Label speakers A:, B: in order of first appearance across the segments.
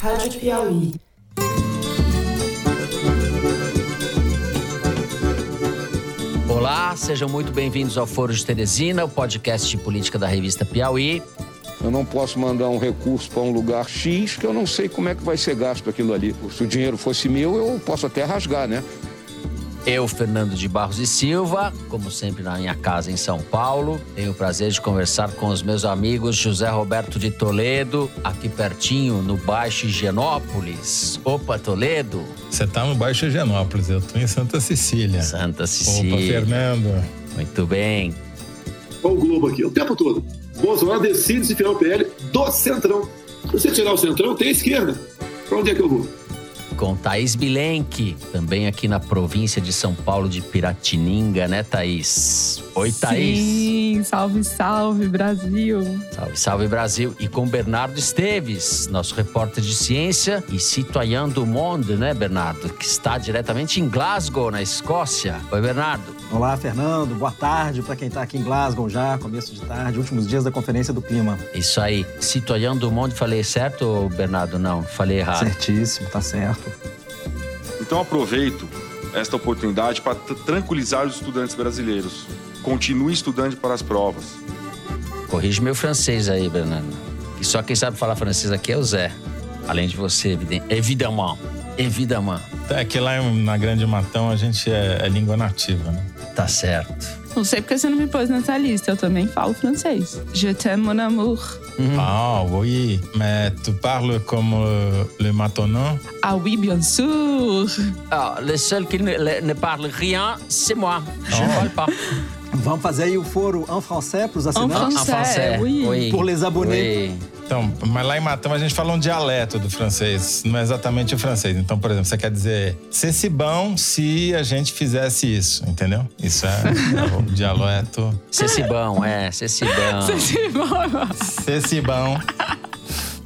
A: Rádio Piauí.
B: Olá, sejam muito bem-vindos ao Foro de Teresina, o podcast de política da revista Piauí.
C: Eu não posso mandar um recurso para um lugar X que eu não sei como é que vai ser gasto aquilo ali. Se o dinheiro fosse meu, eu posso até rasgar, né?
B: Eu, Fernando de Barros e Silva, como sempre na minha casa em São Paulo, tenho o prazer de conversar com os meus amigos José Roberto de Toledo, aqui pertinho no Baixo Higienópolis. Opa, Toledo!
D: Você tá no Baixo Higienópolis, eu tô em Santa Cecília.
B: Santa Cecília.
D: Opa, Fernando.
B: Muito bem.
E: Olha o Globo aqui, o tempo todo. Bolsonaro decide se tirar o PL do Centrão. Se você tirar o Centrão, tem a esquerda. Pra onde é que eu vou?
B: Com Thaís Bilenque, também aqui na província de São Paulo de Piratininga, né, Thaís? Oi, Thaís.
F: Sim, salve, salve, Brasil.
B: Salve, salve, Brasil. E com Bernardo Esteves, nosso repórter de ciência e citoyen do monde, né, Bernardo? Que está diretamente em Glasgow, na Escócia. Oi, Bernardo.
G: Olá, Fernando. Boa tarde para quem está aqui em Glasgow já, começo de tarde, últimos dias da Conferência do Clima.
B: Isso aí. Citoyen do monde, falei certo, Bernardo? Não, falei errado.
G: Certíssimo, tá certo.
H: Então aproveito esta oportunidade para tranquilizar os estudantes brasileiros. Continue estudando para as provas.
B: Corrige meu francês aí, Bernardo. Que só quem sabe falar francês aqui é o Zé. Além de você, evidemment. Evidemment.
D: É que lá na Grande Matão a gente é, é língua nativa, né?
B: Tá certo.
F: Não sei porque você não me pôs nessa lista, eu também falo francês. Je t'aime, mon amour.
D: Uhum. Ah, oui. Mais tu parles comme le maintenant?
F: Ah oui, bien sûr.
B: Ah, le seul qui ne, ne parle rien, c'est moi. Je ne oh. parle pas.
G: Vamos fazer aí o foro français para os assinantes?
F: En français, oui.
G: oui. Pour les abonnés. Oui.
D: Então, mas lá em Matão a gente fala um dialeto do francês, não é exatamente o francês. Então, por exemplo, você quer dizer se bom se a gente fizesse isso, entendeu? Isso é, é o dialeto.
B: Se bom, é, se bom.
F: Se
D: bom.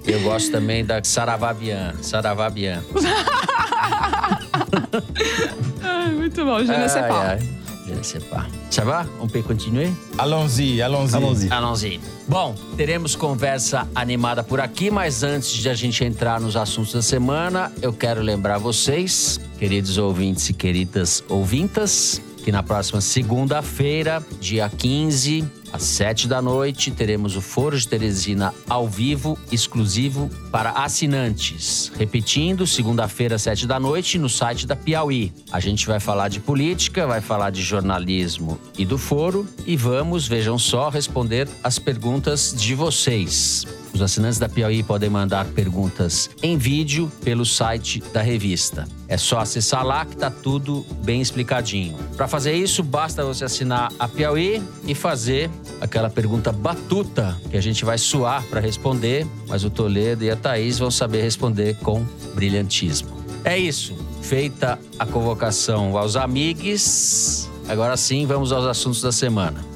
B: Eu gosto também da Saravabian, Saravabian.
F: ai, muito bom, ne sais pas.
B: Je ne sais pas. Ça va? On peut continuer?
D: Allons-y, allons-y.
B: Allons-y. Allons-y. Bom, teremos conversa animada por aqui, mas antes de a gente entrar nos assuntos da semana, eu quero lembrar vocês, queridos ouvintes e queridas ouvintas, que na próxima segunda-feira, dia 15, às sete da noite, teremos o Foro de Teresina ao vivo, exclusivo para assinantes. Repetindo, segunda-feira, às sete da noite, no site da Piauí. A gente vai falar de política, vai falar de jornalismo e do foro e vamos, vejam só, responder as perguntas de vocês. Os assinantes da Piauí podem mandar perguntas em vídeo pelo site da revista. É só acessar lá que tá tudo bem explicadinho. Para fazer isso, basta você assinar a Piauí e fazer aquela pergunta batuta que a gente vai suar para responder, mas o Toledo e a Thaís vão saber responder com brilhantismo. É isso. Feita a convocação aos amigos, agora sim vamos aos assuntos da semana.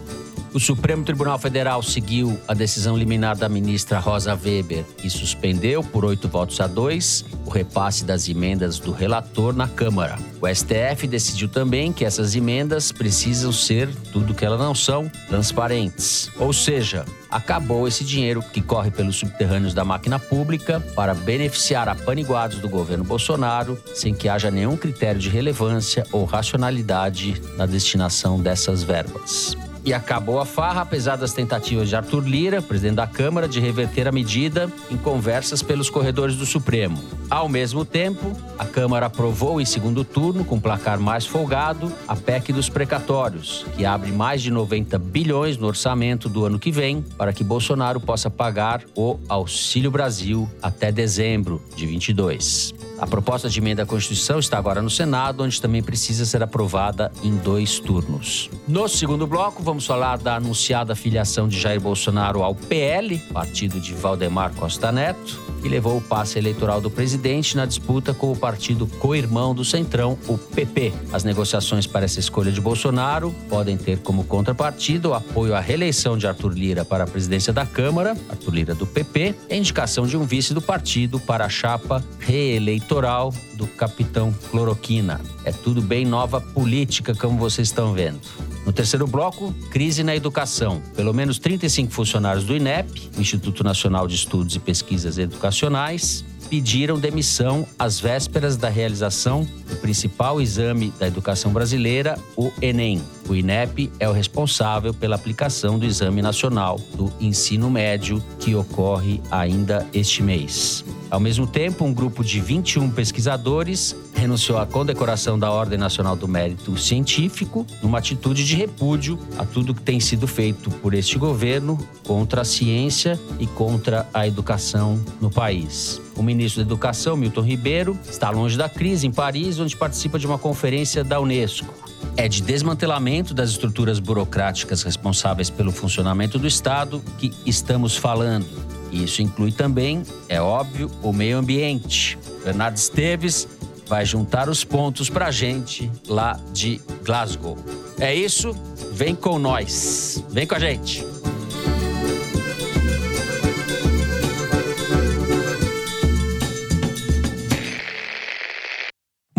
B: O Supremo Tribunal Federal seguiu a decisão liminar da ministra Rosa Weber e suspendeu, por oito votos a dois, o repasse das emendas do relator na Câmara. O STF decidiu também que essas emendas precisam ser, tudo que elas não são, transparentes. Ou seja, acabou esse dinheiro que corre pelos subterrâneos da máquina pública para beneficiar apaniguados do governo Bolsonaro, sem que haja nenhum critério de relevância ou racionalidade na destinação dessas verbas. E acabou a farra, apesar das tentativas de Arthur Lira, presidente da Câmara, de reverter a medida em conversas pelos corredores do Supremo. Ao mesmo tempo, a Câmara aprovou em segundo turno, com placar mais folgado, a PEC dos precatórios, que abre mais de 90 bilhões no orçamento do ano que vem para que Bolsonaro possa pagar o Auxílio Brasil até dezembro de 22. A proposta de emenda à Constituição está agora no Senado, onde também precisa ser aprovada em dois turnos. No segundo bloco, vamos falar da anunciada filiação de Jair Bolsonaro ao PL, partido de Valdemar Costa Neto, que levou o passe eleitoral do presidente na disputa com o partido co-irmão do Centrão, o PP. As negociações para essa escolha de Bolsonaro podem ter como contrapartida o apoio à reeleição de Arthur Lira para a presidência da Câmara, Arthur Lira do PP, e a indicação de um vice do partido para a chapa reeleitoral eleitoral do capitão Cloroquina. É tudo bem nova política, como vocês estão vendo. No terceiro bloco, crise na educação. Pelo menos 35 funcionários do INEP, Instituto Nacional de Estudos e Pesquisas Educacionais, Nacionais pediram demissão às vésperas da realização do principal exame da educação brasileira, o Enem. O INEP é o responsável pela aplicação do Exame Nacional do Ensino Médio, que ocorre ainda este mês. Ao mesmo tempo, um grupo de 21 pesquisadores renunciou à condecoração da Ordem Nacional do Mérito Científico, numa atitude de repúdio a tudo que tem sido feito por este governo contra a ciência e contra a educação no país. O ministro da Educação, Milton Ribeiro, está longe da crise em Paris, onde participa de uma conferência da Unesco. É de desmantelamento das estruturas burocráticas responsáveis pelo funcionamento do Estado que estamos falando. E isso inclui também, é óbvio, o meio ambiente. Bernardo Esteves vai juntar os pontos para a gente lá de Glasgow. É isso, vem com nós, vem com a gente.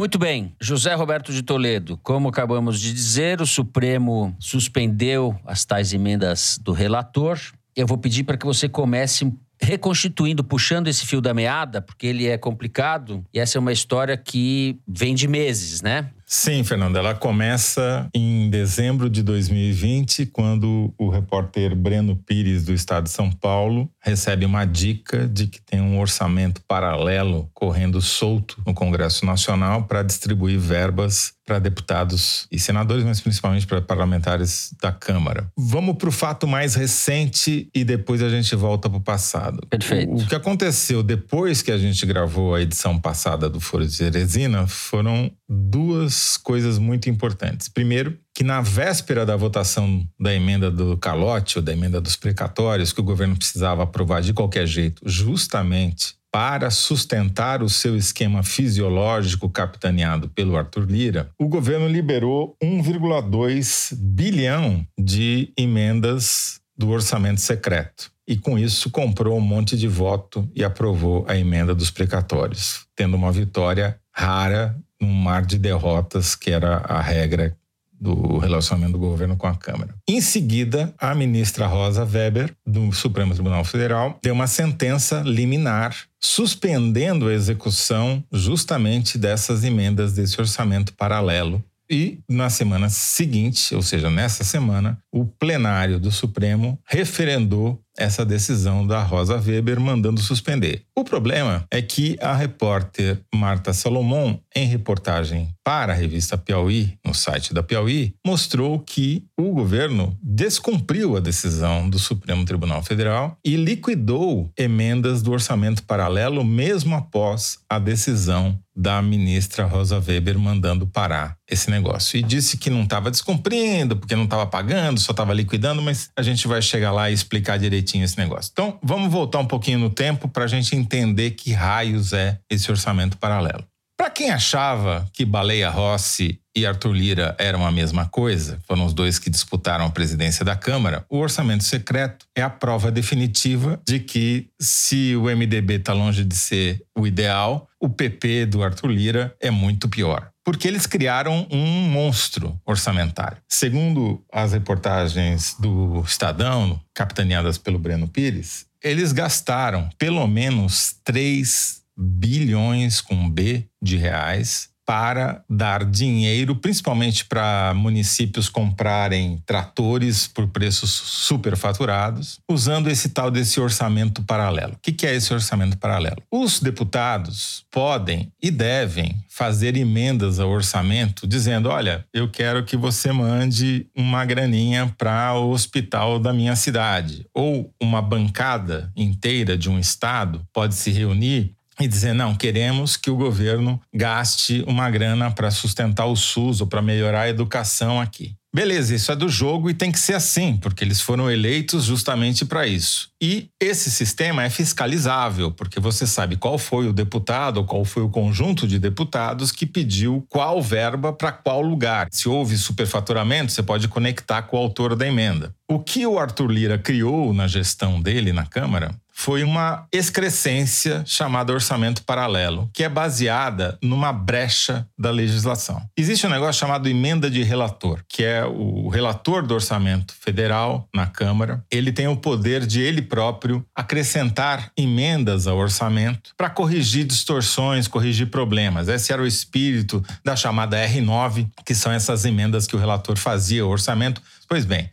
B: Muito bem, José Roberto de Toledo, como acabamos de dizer, o Supremo suspendeu as tais emendas do relator. Eu vou pedir para que você comece reconstituindo, puxando esse fio da meada, porque ele é complicado e essa é uma história que vem de meses, né?
D: Sim, Fernanda, ela começa em dezembro de 2020, quando o repórter Breno Pires, do Estado de São Paulo, recebe uma dica de que tem um orçamento paralelo correndo solto no Congresso Nacional para distribuir verbas para deputados e senadores, mas principalmente para parlamentares da Câmara. Vamos para o fato mais recente e depois a gente volta para o passado.
B: Perfeito.
D: O, o que aconteceu depois que a gente gravou a edição passada do Foro de Teresina foram duas coisas muito importantes. Primeiro, que na véspera da votação da emenda do calote, ou da emenda dos precatórios, que o governo precisava aprovar de qualquer jeito, justamente para sustentar o seu esquema fisiológico capitaneado pelo Arthur Lira, o governo liberou 1,2 bilhão de emendas do orçamento secreto. E com isso comprou um monte de voto e aprovou a emenda dos precatórios, tendo uma vitória rara num mar de derrotas que era a regra do relacionamento do governo com a Câmara. Em seguida, a ministra Rosa Weber, do Supremo Tribunal Federal, deu uma sentença liminar suspendendo a execução justamente dessas emendas desse orçamento paralelo e na semana seguinte, ou seja, nessa semana, o plenário do Supremo referendou essa decisão da Rosa Weber mandando suspender. O problema é que a repórter Marta Salomon, em reportagem para a revista Piauí, no site da Piauí, mostrou que o governo descumpriu a decisão do Supremo Tribunal Federal e liquidou emendas do orçamento paralelo mesmo após a decisão da ministra Rosa Weber mandando parar esse negócio. E disse que não estava descumprindo, porque não estava pagando, só estava liquidando, mas a gente vai chegar lá e explicar direitinho esse negócio. Então, vamos voltar um pouquinho no tempo para a gente entender que raios é esse orçamento paralelo. Para quem achava que Baleia Rossi e Arthur Lira eram a mesma coisa, foram os dois que disputaram a presidência da Câmara, o orçamento secreto é a prova definitiva de que, se o MDB está longe de ser o ideal, o PP do Arthur Lira é muito pior porque eles criaram um monstro orçamentário. Segundo as reportagens do Estadão, capitaneadas pelo Breno Pires, eles gastaram pelo menos 3 bilhões com B de reais para dar dinheiro, principalmente para municípios comprarem tratores por preços superfaturados, usando esse tal desse orçamento paralelo. O que é esse orçamento paralelo? Os deputados podem e devem fazer emendas ao orçamento dizendo: olha, eu quero que você mande uma graninha para o hospital da minha cidade. Ou uma bancada inteira de um estado pode se reunir e dizer: não, queremos que o governo gaste uma grana para sustentar o SUS ou para melhorar a educação aqui. Beleza, isso é do jogo e tem que ser assim, porque eles foram eleitos justamente para isso. E esse sistema é fiscalizável, porque você sabe qual foi o deputado ou qual foi o conjunto de deputados que pediu qual verba para qual lugar. Se houve superfaturamento, você pode conectar com o autor da emenda. O que o Arthur Lira criou na gestão dele na Câmara foi uma excrescência chamada orçamento paralelo, que é baseada numa brecha da legislação. Existe um negócio chamado emenda de relator, que é o relator do orçamento federal na Câmara. Ele tem o poder de ele próprio acrescentar emendas ao orçamento para corrigir distorções, corrigir problemas. Esse era o espírito da chamada R9, que são essas emendas que o relator fazia ao orçamento. Pois bem,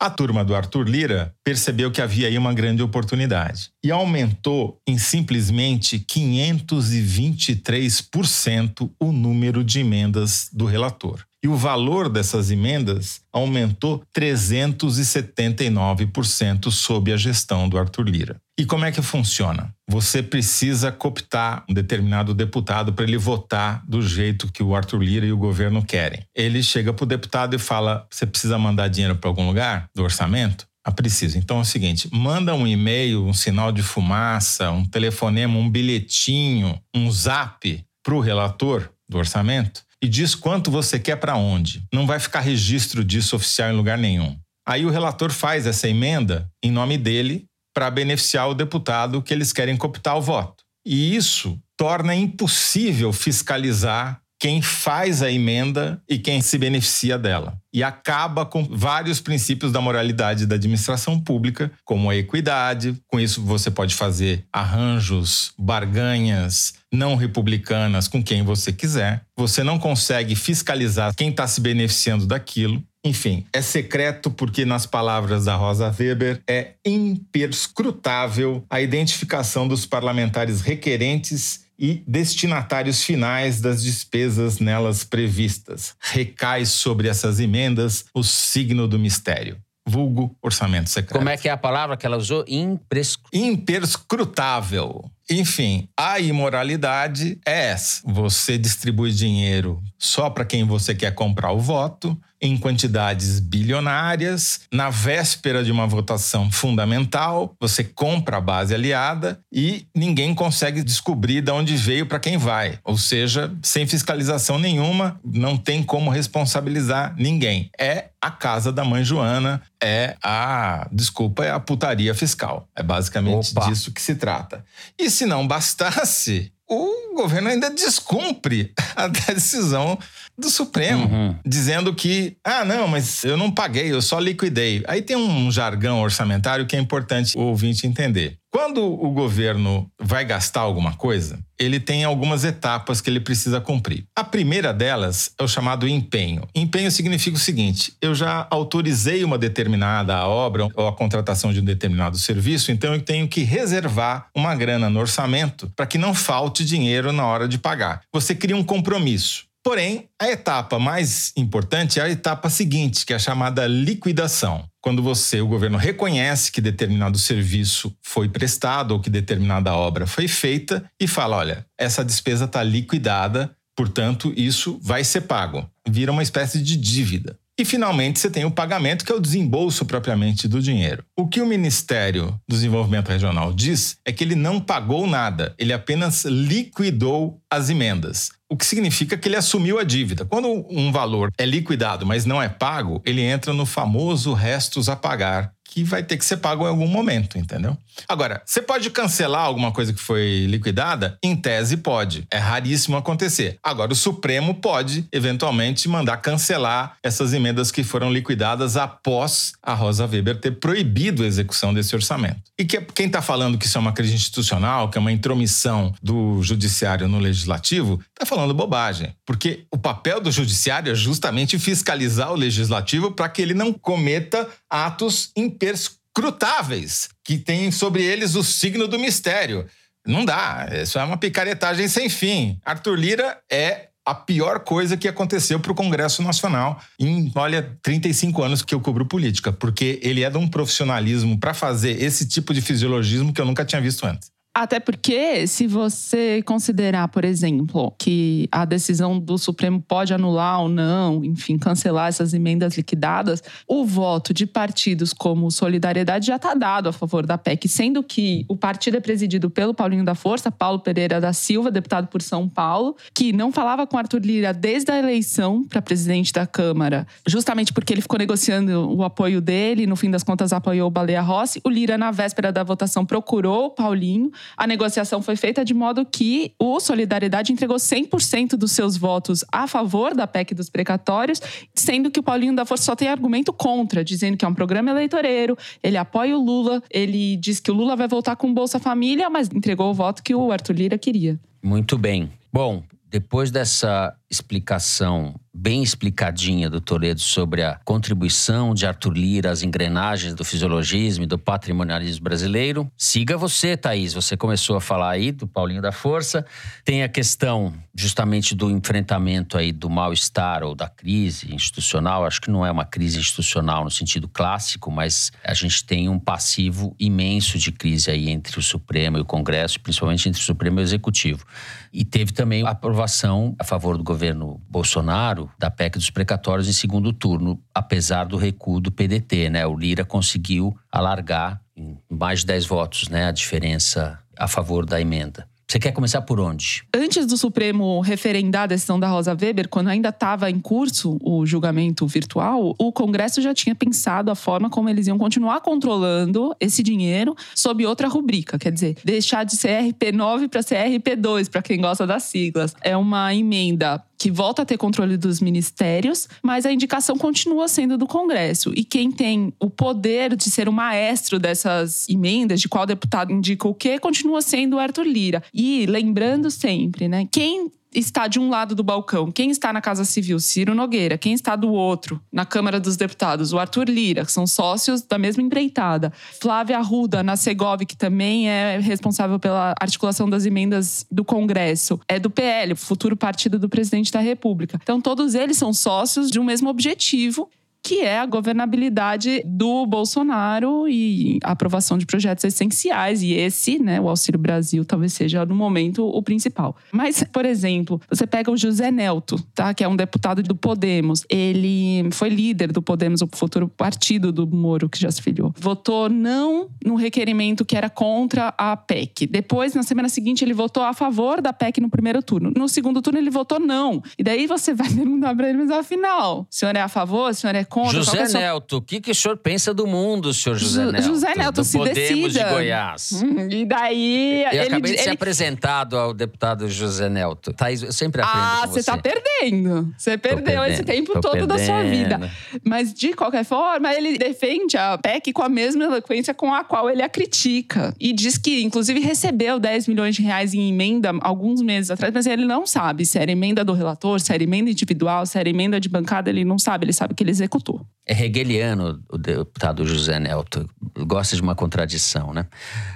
D: a turma do Arthur Lira percebeu que havia aí uma grande oportunidade e aumentou em simplesmente 523% o número de emendas do relator. E o valor dessas emendas aumentou 379% sob a gestão do Arthur Lira. E como é que funciona? Você precisa cooptar um determinado deputado para ele votar do jeito que o Arthur Lira e o governo querem. Ele chega para o deputado e fala: Você precisa mandar dinheiro para algum lugar do orçamento? Ah, precisa. Então é o seguinte: manda um e-mail, um sinal de fumaça, um telefonema, um bilhetinho, um zap para o relator do orçamento e diz quanto você quer para onde. Não vai ficar registro disso oficial em lugar nenhum. Aí o relator faz essa emenda em nome dele para beneficiar o deputado que eles querem cooptar o voto. E isso torna impossível fiscalizar quem faz a emenda e quem se beneficia dela. E acaba com vários princípios da moralidade da administração pública, como a equidade. Com isso, você pode fazer arranjos, barganhas não republicanas com quem você quiser. Você não consegue fiscalizar quem está se beneficiando daquilo. Enfim, é secreto porque, nas palavras da Rosa Weber, é imperscrutável a identificação dos parlamentares requerentes e destinatários finais das despesas nelas previstas. Recai sobre essas emendas o signo do mistério. Vulgo orçamento secreto.
B: Como é que é a palavra que ela usou? Imprescru...
D: Imperscrutável. Enfim, a imoralidade é essa. Você distribui dinheiro só para quem você quer comprar o voto, em quantidades bilionárias, na véspera de uma votação fundamental, você compra a base aliada e ninguém consegue descobrir de onde veio para quem vai. Ou seja, sem fiscalização nenhuma, não tem como responsabilizar ninguém. É a casa da mãe Joana, é a, desculpa, é a putaria fiscal. É basicamente Opa. disso que se trata. E se não bastasse, o governo ainda descumpre a decisão do Supremo, uhum. dizendo que, ah, não, mas eu não paguei, eu só liquidei. Aí tem um jargão orçamentário que é importante o ouvinte entender. Quando o governo vai gastar alguma coisa, ele tem algumas etapas que ele precisa cumprir. A primeira delas é o chamado empenho. Empenho significa o seguinte: eu já autorizei uma determinada obra ou a contratação de um determinado serviço, então eu tenho que reservar uma grana no orçamento para que não falte dinheiro na hora de pagar. Você cria um compromisso. Porém, a etapa mais importante é a etapa seguinte, que é a chamada liquidação. Quando você, o governo, reconhece que determinado serviço foi prestado ou que determinada obra foi feita e fala: olha, essa despesa está liquidada, portanto, isso vai ser pago. Vira uma espécie de dívida. E finalmente você tem o pagamento, que é o desembolso propriamente do dinheiro. O que o Ministério do Desenvolvimento Regional diz é que ele não pagou nada, ele apenas liquidou as emendas. O que significa que ele assumiu a dívida. Quando um valor é liquidado, mas não é pago, ele entra no famoso restos a pagar, que vai ter que ser pago em algum momento, entendeu? Agora, você pode cancelar alguma coisa que foi liquidada? Em tese, pode. É raríssimo acontecer. Agora, o Supremo pode, eventualmente, mandar cancelar essas emendas que foram liquidadas após a Rosa Weber ter proibido a execução desse orçamento. E que, quem está falando que isso é uma crise institucional, que é uma intromissão do judiciário no legislativo, está falando bobagem. Porque o papel do judiciário é justamente fiscalizar o legislativo para que ele não cometa atos imperscrutáveis, que tem sobre eles o signo do mistério. Não dá, isso é uma picaretagem sem fim. Arthur Lira é a pior coisa que aconteceu para o Congresso Nacional em, olha, 35 anos que eu cubro política, porque ele é de um profissionalismo para fazer esse tipo de fisiologismo que eu nunca tinha visto antes.
F: Até porque, se você considerar, por exemplo, que a decisão do Supremo pode anular ou não, enfim, cancelar essas emendas liquidadas, o voto de partidos como Solidariedade já está dado a favor da PEC, sendo que o partido é presidido pelo Paulinho da Força, Paulo Pereira da Silva, deputado por São Paulo, que não falava com Arthur Lira desde a eleição para presidente da Câmara, justamente porque ele ficou negociando o apoio dele, no fim das contas apoiou o Baleia Rossi. O Lira, na véspera da votação, procurou o Paulinho. A negociação foi feita de modo que o Solidariedade entregou 100% dos seus votos a favor da PEC dos precatórios, sendo que o Paulinho da Força só tem argumento contra, dizendo que é um programa eleitoreiro, ele apoia o Lula, ele diz que o Lula vai voltar com Bolsa Família, mas entregou o voto que o Arthur Lira queria.
B: Muito bem. Bom, depois dessa explicação bem explicadinha do Toledo sobre a contribuição de Arthur Lira às engrenagens do fisiologismo e do patrimonialismo brasileiro. Siga você, Thaís. Você começou a falar aí do Paulinho da Força. Tem a questão justamente do enfrentamento aí do mal-estar ou da crise institucional. Acho que não é uma crise institucional no sentido clássico, mas a gente tem um passivo imenso de crise aí entre o Supremo e o Congresso, principalmente entre o Supremo e o Executivo. E teve também a aprovação a favor do governo Bolsonaro da PEC dos precatórios em segundo turno, apesar do recuo do PDT, né? O Lira conseguiu alargar em mais de 10 votos, né, a diferença a favor da emenda. Você quer começar por onde?
F: Antes do Supremo referendar a decisão da Rosa Weber, quando ainda estava em curso o julgamento virtual, o Congresso já tinha pensado a forma como eles iam continuar controlando esse dinheiro sob outra rubrica. Quer dizer, deixar de CRP9 para CRP2, para quem gosta das siglas. É uma emenda que volta a ter controle dos ministérios, mas a indicação continua sendo do Congresso. E quem tem o poder de ser o maestro dessas emendas, de qual deputado indica o quê, continua sendo o Arthur Lira. E lembrando sempre, né, quem está de um lado do balcão, quem está na Casa Civil, Ciro Nogueira, quem está do outro, na Câmara dos Deputados, o Arthur Lira, que são sócios da mesma empreitada. Flávia Arruda, na Segov, que também é responsável pela articulação das emendas do Congresso, é do PL, futuro partido do presidente da República. Então, todos eles são sócios de um mesmo objetivo que é a governabilidade do Bolsonaro e a aprovação de projetos essenciais. E esse, né, o Auxílio Brasil, talvez seja no momento o principal. Mas, por exemplo, você pega o José Nelto, tá, que é um deputado do Podemos. Ele foi líder do Podemos, o futuro partido do Moro, que já se filiou. Votou não no requerimento que era contra a PEC. Depois, na semana seguinte, ele votou a favor da PEC no primeiro turno. No segundo turno, ele votou não. E daí você vai perguntar para ele, mas afinal, o senhor é a favor, o senhor é contra.
B: José
F: sua...
B: Nelto, o que, que o senhor pensa do mundo, senhor José Nelto?
F: José Nelto,
B: do
F: se
B: Podemos
F: decida.
B: de Goiás.
F: Hum, e daí.
B: Eu
F: ele,
B: acabei de
F: ele...
B: ser apresentado ao deputado José Nelto. Thaís, eu sempre aprendo
F: Ah, você tá perdendo. Você perdeu
B: perdendo,
F: esse tempo todo da sua vida.
B: perdendo.
F: Mas, de qualquer forma, ele defende a PEC com a mesma eloquência com a qual ele a critica. E diz que, inclusive, recebeu 10 milhões de reais em emenda alguns meses atrás, mas ele não sabe se era emenda do relator, se era emenda individual, se era emenda de bancada, ele não sabe. Ele sabe que ele executou.
B: É hegeliano o deputado José Nelto. Gosta de uma contradição, né?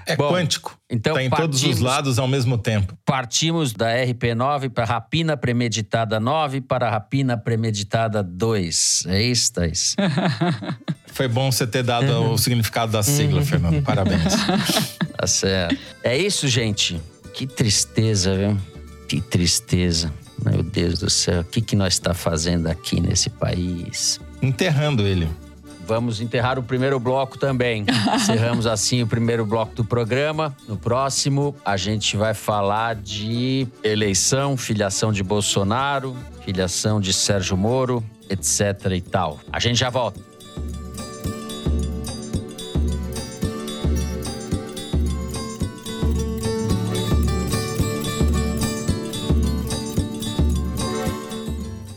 D: É
B: Bom,
D: quântico.
B: Então,
D: tá em todos os
B: partimos-
D: lados ao mesmo tempo.
B: Partimos da RP9 para rapina premeditada 9 para rapina premeditada 2. É isso, Thaís?
D: Foi bom você ter dado o significado da sigla, Fernando. Parabéns.
B: Tá certo. É isso, gente. Que tristeza, viu? Que tristeza. Meu Deus do céu. O que, que nós está fazendo aqui nesse país?
D: Enterrando ele.
B: Vamos enterrar o primeiro bloco também. Encerramos assim o primeiro bloco do programa. No próximo, a gente vai falar de eleição, filiação de Bolsonaro, filiação de Sérgio Moro, etc e tal. A gente já volta.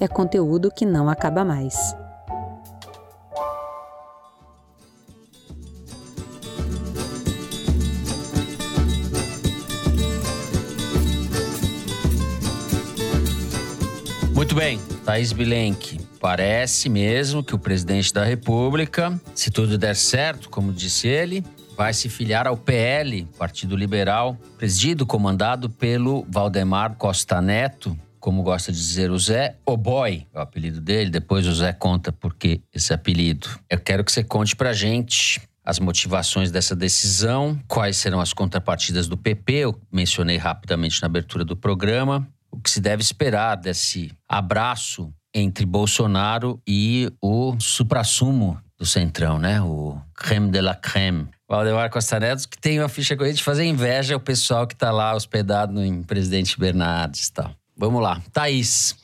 A: é conteúdo que não acaba mais.
B: Muito bem, Thaís Bilenque. Parece mesmo que o presidente da República, se tudo der certo, como disse ele, vai se filiar ao PL, Partido Liberal, presidido, comandado pelo Valdemar Costa Neto, como gosta de dizer o Zé, o boy, é o apelido dele, depois o Zé conta por que esse apelido. Eu quero que você conte pra gente as motivações dessa decisão, quais serão as contrapartidas do PP, eu mencionei rapidamente na abertura do programa, o que se deve esperar desse abraço entre Bolsonaro e o suprassumo do Centrão, né? O creme de la creme. Valdemar Costa Neto, que tem uma ficha corrida de fazer inveja ao pessoal que está lá hospedado em Presidente Bernardes e tal. Vamos lá. Thaís.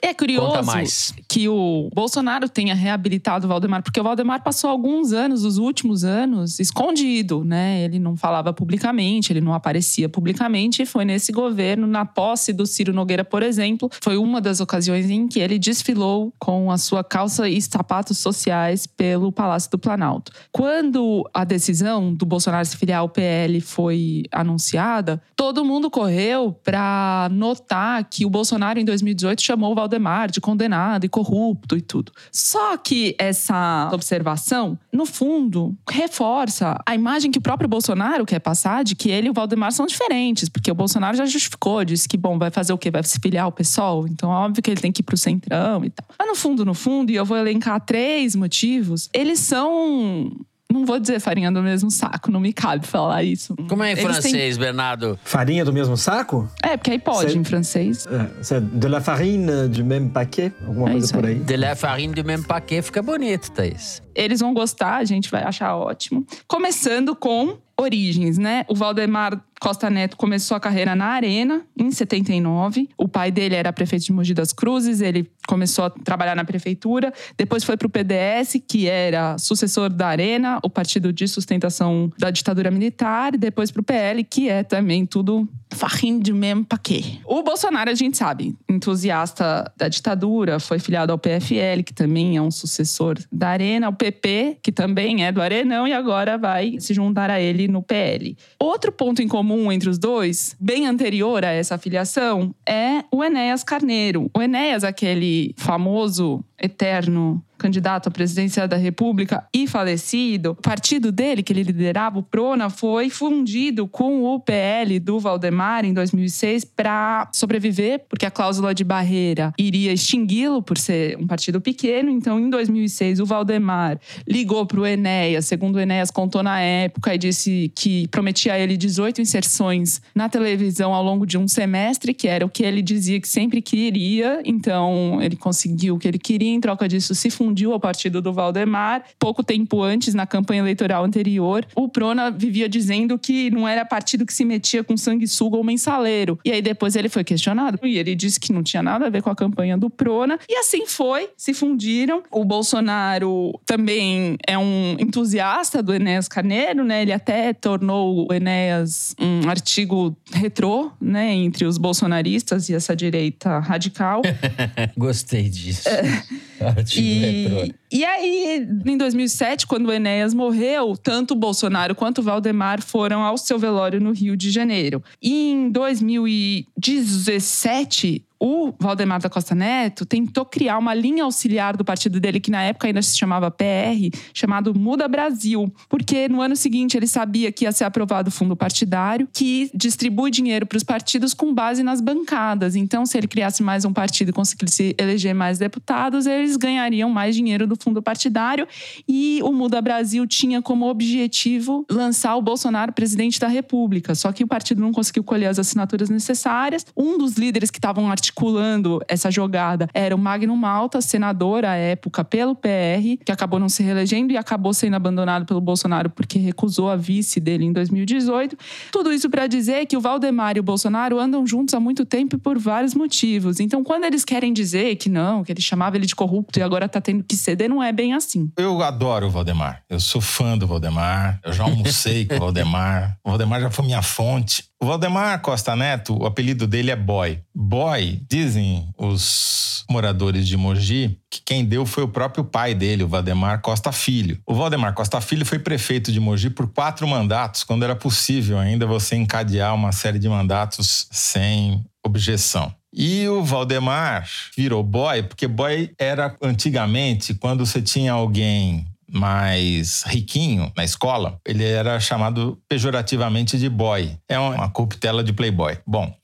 F: É curioso que o Bolsonaro tenha reabilitado o Valdemar, porque o Valdemar passou alguns anos, os últimos anos, escondido, né? Ele não falava publicamente, ele não aparecia publicamente. E foi nesse governo, na posse do Ciro Nogueira, por exemplo, foi uma das ocasiões em que ele desfilou com a sua calça e sapatos sociais pelo Palácio do Planalto. Quando a decisão do Bolsonaro se filiar ao PL foi anunciada, todo mundo correu para notar que o Bolsonaro, em 2018, chamou o Valdemar Valdemar de condenado e corrupto e tudo. Só que essa observação, no fundo, reforça a imagem que o próprio Bolsonaro quer passar de que ele e o Valdemar são diferentes, porque o Bolsonaro já justificou, disse que, bom, vai fazer o quê? Vai se filiar ao PSOL? Então, óbvio que ele tem que ir pro Centrão e tal. Mas no fundo, no fundo, e eu vou elencar três motivos, eles são não vou dizer farinha do mesmo saco, não me cabe falar isso.
B: Como é em Eles francês, têm... Bernardo?
G: Farinha do mesmo saco?
F: É, porque aí pode em francês.
G: É, de la farine du même paquet, alguma é coisa por aí.
B: De la farine du même paquet fica bonito, Thaís.
F: Eles vão gostar, a gente vai achar ótimo. Começando com origens, né? O Valdemar Costa Neto começou a carreira na Arena em 79. O pai dele era prefeito de Mogi das Cruzes, ele começou a trabalhar na prefeitura, depois foi para o PDS, que era sucessor da Arena, o partido de sustentação da ditadura militar, e depois para o PL, que é também tudo farrinho de mesmo paquê. O Bolsonaro, a gente sabe, entusiasta da ditadura, foi filiado ao PFL, que também é um sucessor da Arena, o PP, que também é do Arenão, e agora vai se juntar a ele no PL. Outro ponto em comum entre os dois, bem anterior a essa filiação, é o Enéas Carneiro. O Enéas, aquele famoso, eterno candidato à presidência da República e falecido, o partido dele, que ele liderava, o Prona, foi fundido com o PL do Valdemar em 2006 para sobreviver, porque a cláusula de barreira iria extingui-lo por ser um partido pequeno. Então, em 2006, o Valdemar ligou para o Enéas, segundo o Enéas contou na época, e disse que prometia a ele 18 inserções na televisão ao longo de um semestre, que era o que ele dizia que sempre queria. Então, ele conseguiu o que ele queria, em troca disso, se fundiu fundiu ao partido do Valdemar. Pouco tempo antes, na campanha eleitoral anterior, o Prona vivia dizendo que não era partido que se metia com sanguessuga ou mensaleiro. E aí depois ele foi questionado e ele disse que não tinha nada a ver com a campanha do Prona. E assim foi, se fundiram. O Bolsonaro também é um entusiasta do Enéas Carneiro, né? Ele até tornou o Enéas um artigo retrô, né? Entre os bolsonaristas e essa direita radical.
B: Gostei disso. É.
F: e, e aí, em 2007, quando o Enéas morreu, tanto o Bolsonaro quanto o Valdemar foram ao seu velório no Rio de Janeiro. E em 2017, o Valdemar da Costa Neto tentou criar uma linha auxiliar do partido dele, que na época ainda se chamava PR, chamado Muda Brasil, porque no ano seguinte ele sabia que ia ser aprovado o fundo partidário, que distribui dinheiro para os partidos com base nas bancadas. Então, se ele criasse mais um partido e conseguisse eleger mais deputados, eles ganhariam mais dinheiro do fundo partidário. E o Muda Brasil tinha como objetivo lançar o Bolsonaro presidente da República. Só que o partido não conseguiu colher as assinaturas necessárias. Um dos líderes que estavam articulando essa jogada era o Magno Malta, senador à época pelo PR, que acabou não se reelegendo e acabou sendo abandonado pelo Bolsonaro porque recusou a vice dele em 2018. Tudo isso para dizer que o Valdemar e o Bolsonaro andam juntos há muito tempo e por vários motivos. Então, quando eles querem dizer que não, que ele chamava ele de corrupto e agora tá tendo que ceder, não é bem assim.
D: Eu adoro o Valdemar. Eu sou fã do Valdemar. Eu já almocei com o Valdemar. O Valdemar já foi minha fonte. O Valdemar Costa Neto, o apelido dele é Boy. Boy, dizem os moradores de Mogi, que quem deu foi o próprio pai dele, o Valdemar Costa Filho. O Valdemar Costa Filho foi prefeito de Mogi por quatro mandatos, quando era possível ainda você encadear uma série de mandatos sem objeção. E o Valdemar virou boy, porque boy era antigamente quando você tinha alguém mais riquinho na escola, ele era chamado pejorativamente de boy. É uma corruptela de playboy. Bom,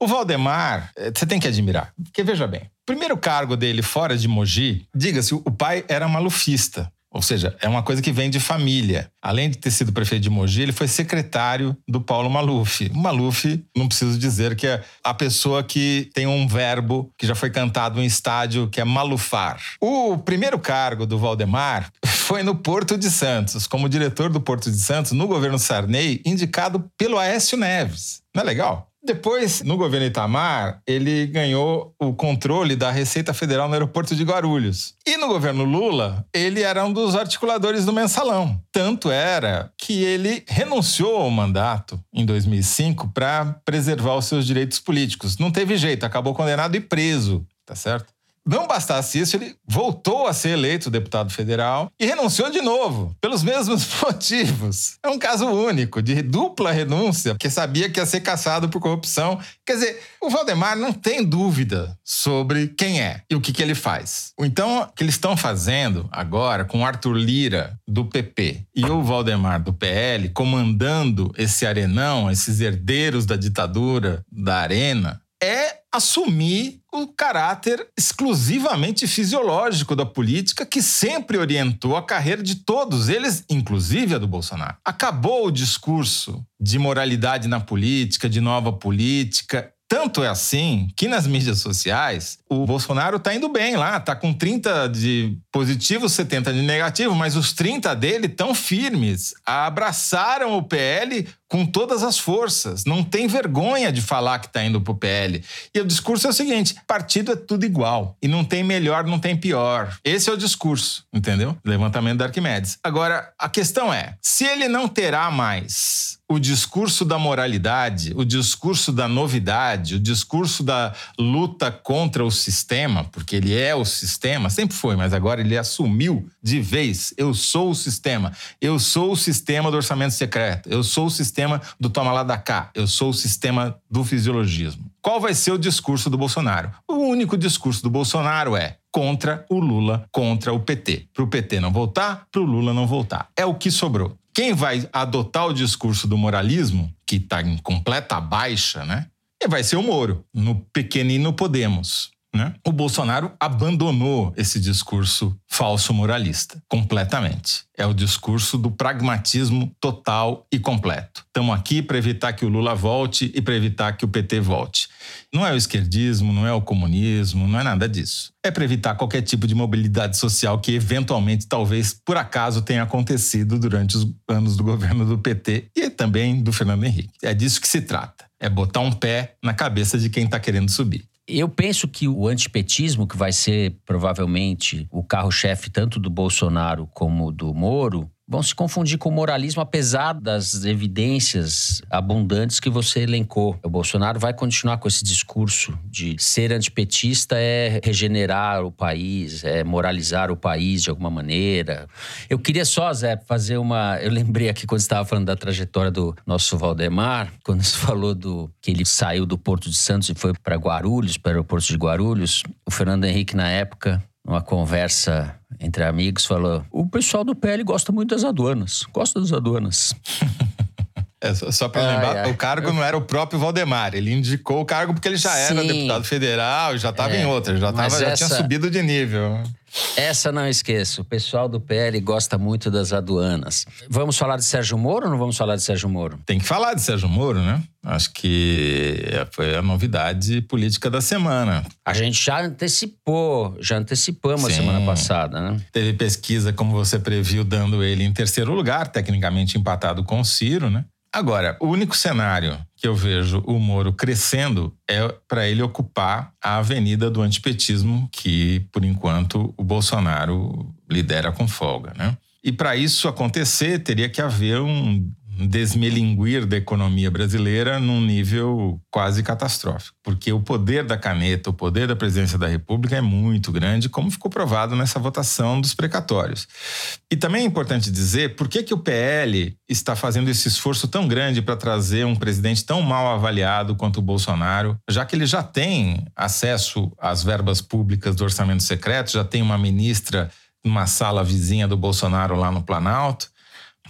D: o Valdemar, eh, você tem que admirar, porque veja bem, primeiro cargo dele fora de Mogi, diga-se, o pai era malufista. Ou seja, é uma coisa que vem de família. Além de ter sido prefeito de Mogi, ele foi secretário do Paulo Maluf. O Maluf, não preciso dizer que é a pessoa que tem um verbo que já foi cantado em estádio, que é malufar. O primeiro cargo do Valdemar foi no Porto de Santos, como diretor do Porto de Santos, no governo Sarney, indicado pelo Aécio Neves. Não é legal? Depois, no governo Itamar, ele ganhou o controle da Receita Federal no aeroporto de Guarulhos. E no governo Lula, ele era um dos articuladores do mensalão. Tanto era que ele renunciou ao mandato em 2005 para preservar os seus direitos políticos. Não teve jeito, acabou condenado e preso, tá certo? Não bastasse isso, ele voltou a ser eleito deputado federal e renunciou de novo, pelos mesmos motivos. É um caso único, de dupla renúncia, porque sabia que ia ser caçado por corrupção. Quer dizer, o Valdemar não tem dúvida sobre quem é e o que, que ele faz. Então, o que eles estão fazendo agora com Arthur Lira, do PP, e o Valdemar, do PL, comandando esse arenão, esses herdeiros da ditadura da Arena, é assumir o caráter exclusivamente fisiológico da política que sempre orientou a carreira de todos eles, inclusive a do Bolsonaro. Acabou o discurso de moralidade na política, de nova política. Tanto é assim que nas mídias sociais o Bolsonaro tá indo bem lá, tá com 30 de positivo, 70 de negativo, mas os 30 dele tão firmes, abraçaram o PL com todas as forças. Não tem vergonha de falar que está indo para o PL. E o discurso é o seguinte: partido é tudo igual. E não tem melhor, não tem pior. Esse é o discurso, entendeu? Levantamento da Arquimedes. Agora, a questão é: se ele não terá mais o discurso da moralidade, o discurso da novidade, o discurso da luta contra o sistema, porque ele é o sistema, sempre foi, mas agora ele assumiu de vez: eu sou o sistema, eu sou o sistema do orçamento secreto, eu sou o sistema do toma lá da cá, eu sou o sistema do fisiologismo. Qual vai ser o discurso do Bolsonaro? O único discurso do Bolsonaro é contra o Lula, contra o PT. Para o PT não voltar, para o Lula não voltar. É o que sobrou. Quem vai adotar o discurso do moralismo, que está em completa baixa, né? Vai ser o Moro, no pequenino Podemos. Né? O Bolsonaro abandonou esse discurso falso moralista completamente. É o discurso do pragmatismo total e completo. Estamos aqui para evitar que o Lula volte e para evitar que o PT volte. Não é o esquerdismo, não é o comunismo, não é nada disso. É para evitar qualquer tipo de mobilidade social que eventualmente, talvez por acaso, tenha acontecido durante os anos do governo do PT e também do Fernando Henrique. É disso que se trata. É botar um pé na cabeça de quem está querendo subir.
B: Eu penso que o antipetismo, que vai ser provavelmente o carro-chefe tanto do Bolsonaro como do Moro, vão se confundir com o moralismo, apesar das evidências abundantes que você elencou. O Bolsonaro vai continuar com esse discurso de ser antipetista é regenerar o país, é moralizar o país de alguma maneira. Eu queria só, Zé, fazer uma. Eu lembrei aqui quando estava falando da trajetória do nosso Valdemar, quando você falou do que ele saiu do Porto de Santos e foi para Guarulhos, para o aeroporto de Guarulhos. O Fernando Henrique, na época, numa conversa entre amigos, falou: o pessoal do PL gosta muito das aduanas, gosta das aduanas.
D: É, só para lembrar, ai. o cargo não era o próprio Valdemar. Ele indicou o cargo porque ele já Sim. era deputado federal, já estava é, em outra, já, tava, já tinha subido de nível.
B: Essa não esqueço. O pessoal do PL gosta muito das aduanas. Vamos falar de Sérgio Moro ou não vamos falar de Sérgio Moro?
D: Tem que falar de Sérgio Moro, né? Acho que foi a novidade política da semana.
B: A gente já antecipou, já antecipamos Sim. a semana passada, né?
D: Teve pesquisa, como você previu, dando ele em terceiro lugar, tecnicamente empatado com o Ciro, né? Agora, o único cenário que eu vejo o Moro crescendo é para ele ocupar a avenida do antipetismo, que, por enquanto, o Bolsonaro lidera com folga, né? E para isso acontecer, teria que haver um desmelinguir da economia brasileira num nível quase catastrófico, porque o poder da caneta, o poder da presidência da República é muito grande, como ficou provado nessa votação dos precatórios. E também é importante dizer por que, que o PL está fazendo esse esforço tão grande para trazer um presidente tão mal avaliado quanto o Bolsonaro, já que ele já tem acesso às verbas públicas do orçamento secreto, já tem uma ministra numa sala vizinha do Bolsonaro lá no Planalto.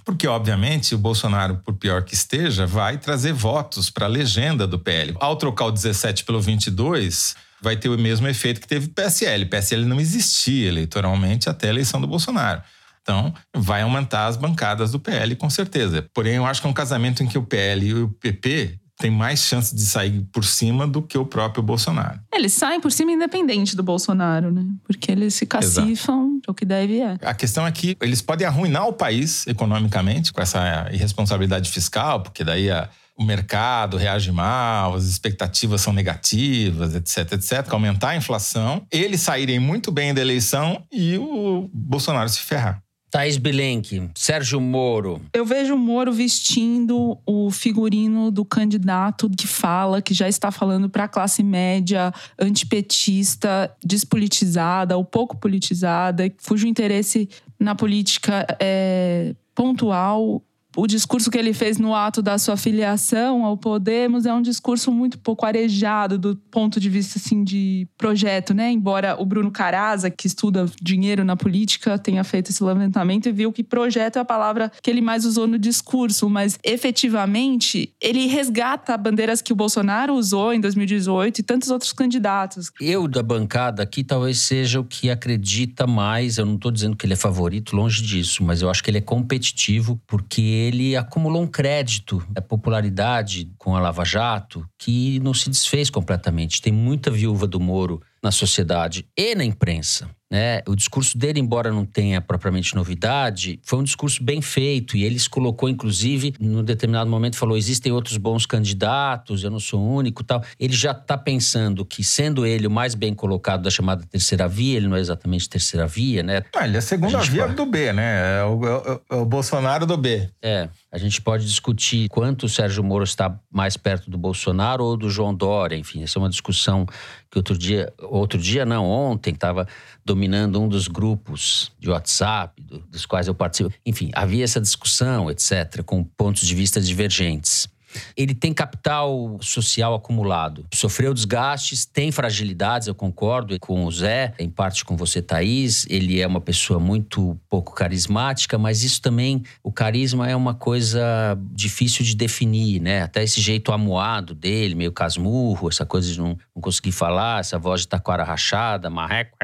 D: Porque, obviamente, o Bolsonaro, por pior que esteja, vai trazer votos para a legenda do PL. Ao trocar o 17 pelo 22, vai ter o mesmo efeito que teve o PSL. O PSL não existia eleitoralmente até a eleição do Bolsonaro. Então, vai aumentar as bancadas do PL, com certeza. Porém, eu acho que é um casamento em que o PL e o PP tem mais chance de sair por cima do que o próprio Bolsonaro.
F: Eles saem por cima independente do Bolsonaro, né? Porque eles se cacifam, o que deve é.
D: A questão é que eles podem arruinar o país economicamente com essa irresponsabilidade fiscal, porque daí a, o mercado reage mal, as expectativas são negativas, etc, etc, aumentar a inflação, eles saírem muito bem da eleição e o Bolsonaro se ferrar.
B: Thaís Bilenque, Sérgio Moro.
F: Eu vejo o Moro vestindo o figurino do candidato que fala, que já está falando para a classe média, antipetista, despolitizada ou pouco politizada, cujo interesse na política é pontual o discurso que ele fez no ato da sua filiação ao Podemos é um discurso muito pouco arejado do ponto de vista assim de projeto, né? Embora o Bruno Caraza, que estuda dinheiro na política, tenha feito esse levantamento e viu que projeto é a palavra que ele mais usou no discurso, mas efetivamente ele resgata bandeiras que o Bolsonaro usou em 2018 e tantos outros candidatos.
B: Eu da bancada aqui talvez seja o que acredita mais, eu não estou dizendo que ele é favorito, longe disso, mas eu acho que ele é competitivo porque ele acumulou um crédito, a popularidade com a Lava Jato, que não se desfez completamente. Tem muita viúva do Moro na sociedade e na imprensa. Né? O discurso dele, embora não tenha propriamente novidade, foi um discurso bem feito e ele se colocou, inclusive, num determinado momento, falou: existem outros bons candidatos, eu não sou único, tal. Ele já está pensando que, sendo ele o mais bem colocado da chamada terceira via, ele não é exatamente terceira via, né?
D: Ah, ele é a segunda a via pode... do B, né? É o, é, é o Bolsonaro do B.
B: É. A gente pode discutir quanto o Sérgio Moro está mais perto do Bolsonaro ou do João Dória, enfim, essa é uma discussão que outro dia, outro dia não, ontem estava dominando um dos grupos de WhatsApp, do, dos quais eu participo. Enfim, havia essa discussão, etc., com pontos de vista divergentes. Ele tem capital social acumulado. Sofreu desgastes, tem fragilidades, eu concordo com o Zé, em parte com você, Thaís. Ele é uma pessoa muito pouco carismática, mas isso também, o carisma é uma coisa difícil de definir, né? Até esse jeito amuado dele, meio casmurro, essa coisa de não, não conseguir falar, essa voz de taquara rachada, marreco,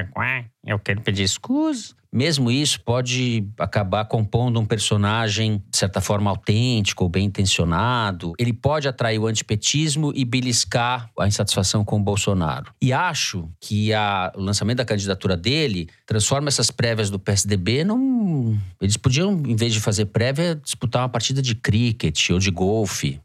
B: eu quero pedir escusa. Mesmo isso pode acabar compondo um personagem, de certa forma, autêntico ou bem intencionado. Ele pode atrair o antipetismo e beliscar a insatisfação com o Bolsonaro. E acho que a, o lançamento da candidatura dele transforma essas prévias do PSDB num. Eles podiam, em vez de fazer prévia, disputar uma partida de cricket ou de golfe.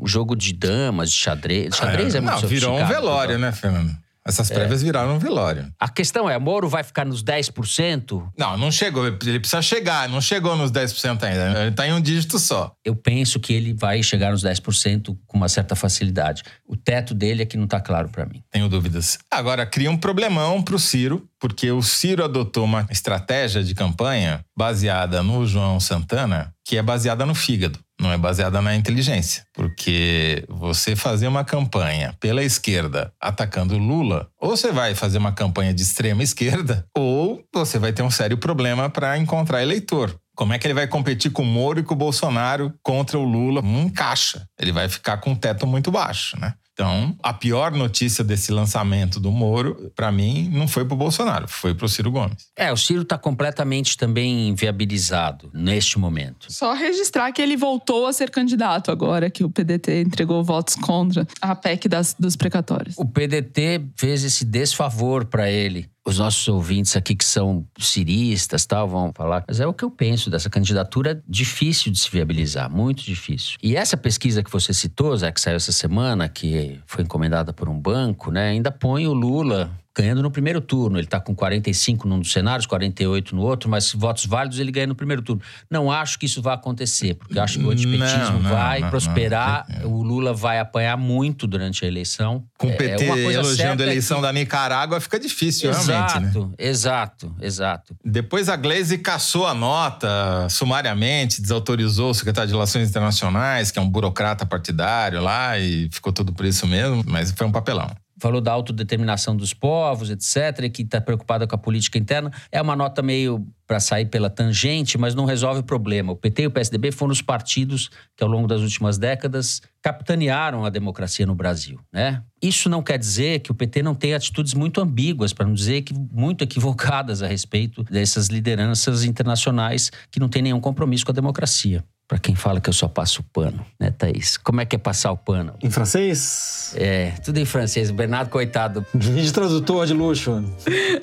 B: Um jogo de damas, de xadrez. Xadrez é, é muito
D: Não, virou um velório, então. né, Fernando? Essas prévias é. viraram um velório.
B: A questão é, Moro vai ficar nos 10%?
D: Não, não chegou. Ele precisa chegar. Não chegou nos 10% ainda. Ele está em um dígito só.
B: Eu penso que ele vai chegar nos 10% com uma certa facilidade. O teto dele é que não está claro para mim.
D: Tenho dúvidas. Agora, cria um problemão para o Ciro, porque o Ciro adotou uma estratégia de campanha baseada no João Santana, que é baseada no fígado não é baseada na inteligência. Porque você fazer uma campanha pela esquerda atacando Lula, ou você vai fazer uma campanha de extrema esquerda, ou você vai ter um sério problema para encontrar eleitor. Como é que ele vai competir com o Moro e com o Bolsonaro contra o Lula? Um caixa. Ele vai ficar com um teto muito baixo, né? Então, a pior notícia desse lançamento do Moro, para mim, não foi para o Bolsonaro, foi para o Ciro Gomes.
B: É, o Ciro está completamente também viabilizado neste momento.
F: Só registrar que ele voltou a ser candidato agora que o PDT entregou votos contra a PEC das, dos precatórios.
B: O PDT fez esse desfavor para ele os nossos ouvintes aqui que são ciristas tal vão falar, mas é o que eu penso dessa candidatura difícil de se viabilizar, muito difícil. E essa pesquisa que você citou, Zé, que saiu essa semana, que foi encomendada por um banco, né, ainda põe o Lula ganhando no primeiro turno. Ele está com 45 num dos cenários, 48 no outro, mas votos válidos ele ganha no primeiro turno. Não acho que isso vai acontecer, porque acho que o antipetismo
D: Não, não,
B: vai
D: não,
B: prosperar, o Lula vai apanhar muito durante a eleição.
D: Com o
B: É,
D: PT
B: uma coisa
D: elogiando a
B: é
D: eleição
B: que-
D: da Nicarágua, fica difícil, realmente, né?
B: Exato, exato, exato.
D: Depois a Glaze caçou a nota sumariamente, desautorizou o secretário de Relações Internacionais, que é um burocrata partidário lá, e ficou tudo por isso mesmo, mas foi um papelão.
B: Falou da autodeterminação dos povos, etc., e que está preocupada com a política interna. É uma nota meio para sair pela tangente, mas não resolve o problema. O PT e o PSDB foram os partidos que, ao longo das últimas décadas, capitanearam a democracia no Brasil. Né? Isso não quer dizer que o PT não tenha atitudes muito ambíguas, para não dizer que muito equivocadas a respeito dessas lideranças internacionais que não têm nenhum compromisso com a democracia. Para quem fala que eu só passo o pano, né, Thaís? Como é que é passar o pano?
G: Em francês?
B: É, tudo em francês. O Bernardo, coitado,
G: Vídeo tradutor de luxo.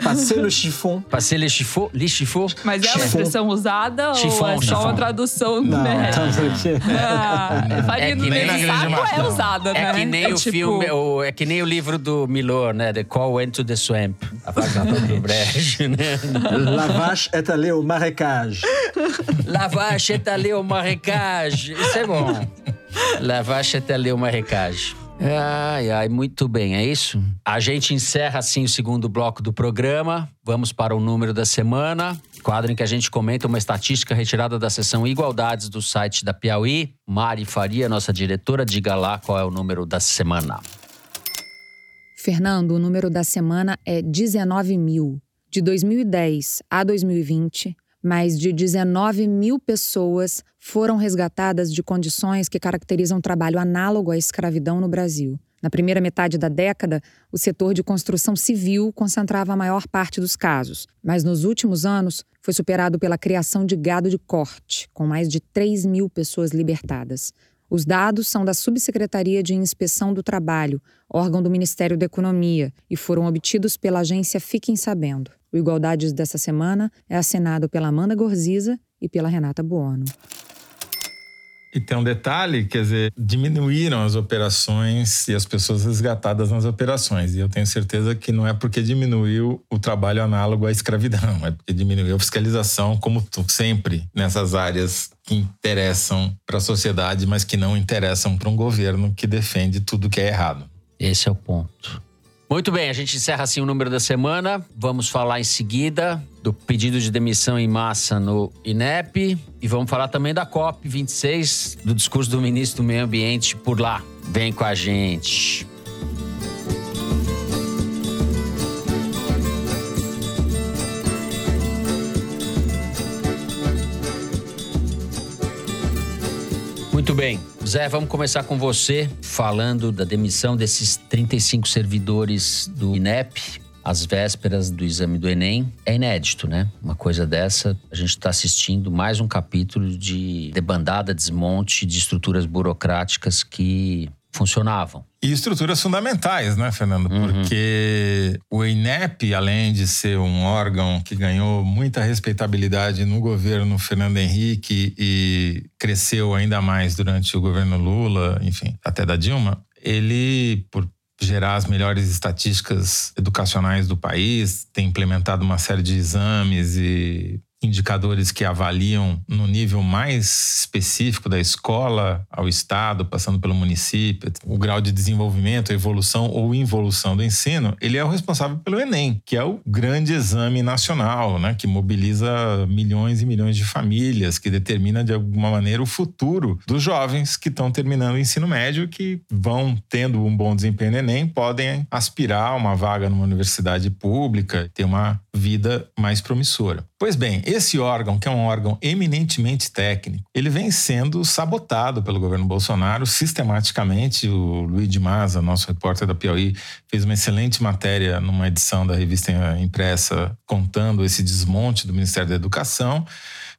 G: Passei no chiffon.
B: Passei les chiffons, les chiffons.
F: Mas é uma
G: Chiffon.
F: expressão usada ou
B: Chiffon,
F: é só
B: chiffon.
F: uma tradução
G: Não,
F: né?
G: aqui.
F: Ah, farinha
B: É
F: do
B: que nem
F: do
D: Grande
F: saco é usada, né?
B: É que nem o
F: tipo-
B: filme, o- é que nem o livro do Milor, né? The Call Went to the Swamp. A vagabunda do brejo, né?
G: La vache est allée au marécage.
B: La vache est allée au marécage. Isso é bom. La vache est allée au marécage. Ai, ai, muito bem, é isso? A gente encerra assim o segundo bloco do programa. Vamos para o número da semana. Quadro em que a gente comenta uma estatística retirada da seção Igualdades do site da Piauí. Mari Faria, nossa diretora, diga lá qual é o número da semana.
A: Fernando, o número da semana é 19 mil. De 2010 a 2020, mais de 19 mil pessoas foram resgatadas de condições que caracterizam trabalho análogo à escravidão no Brasil. Na primeira metade da década, o setor de construção civil concentrava a maior parte dos casos, mas nos últimos anos foi superado pela criação de gado de corte, com mais de 3 mil pessoas libertadas. Os dados são da Subsecretaria de Inspeção do Trabalho, órgão do Ministério da Economia, e foram obtidos pela agência Fiquem Sabendo. O Igualdades dessa semana é assinado pela Amanda Gorziza e pela Renata Buono.
D: E tem um detalhe, quer dizer, diminuíram as operações e as pessoas resgatadas nas operações. E eu tenho certeza que não é porque diminuiu o trabalho análogo à escravidão, é porque diminuiu a fiscalização, como sempre nessas áreas que interessam para a sociedade, mas que não interessam para um governo que defende tudo que é errado.
B: Esse é o ponto. Muito bem, a gente encerra assim o número da semana. Vamos falar em seguida do pedido de demissão em massa no INEP e vamos falar também da COP 26, do discurso do ministro do Meio Ambiente por lá. Vem com a gente. Muito bem. Zé, vamos começar com você falando da demissão desses 35 servidores do INEP às vésperas do exame do Enem. É inédito, né? Uma coisa dessa. A gente está assistindo mais um capítulo de debandada, desmonte de estruturas burocráticas que funcionavam.
D: E estruturas fundamentais, né, Fernando? Porque o INEP, além de ser um órgão que ganhou muita respeitabilidade no governo Fernando Henrique e cresceu ainda mais durante o governo Lula, enfim, até da Dilma, ele, por gerar as melhores estatísticas educacionais do país, tem implementado uma série de exames e indicadores que avaliam no nível mais específico da escola ao estado, passando pelo município, o grau de desenvolvimento, evolução ou involução do ensino, ele é o responsável pelo Enem, que é o grande exame nacional, né, que mobiliza milhões e milhões de famílias, que determina de alguma maneira o futuro dos jovens que estão terminando o ensino médio, que vão tendo um bom desempenho no Enem, podem aspirar a uma vaga numa universidade pública, ter uma vida mais promissora. Pois bem, esse órgão, que é um órgão eminentemente técnico, ele vem sendo sabotado pelo governo Bolsonaro sistematicamente. O Luiz de Maza, nosso repórter da Piauí, fez uma excelente matéria numa edição da revista impressa contando esse desmonte do Ministério da Educação.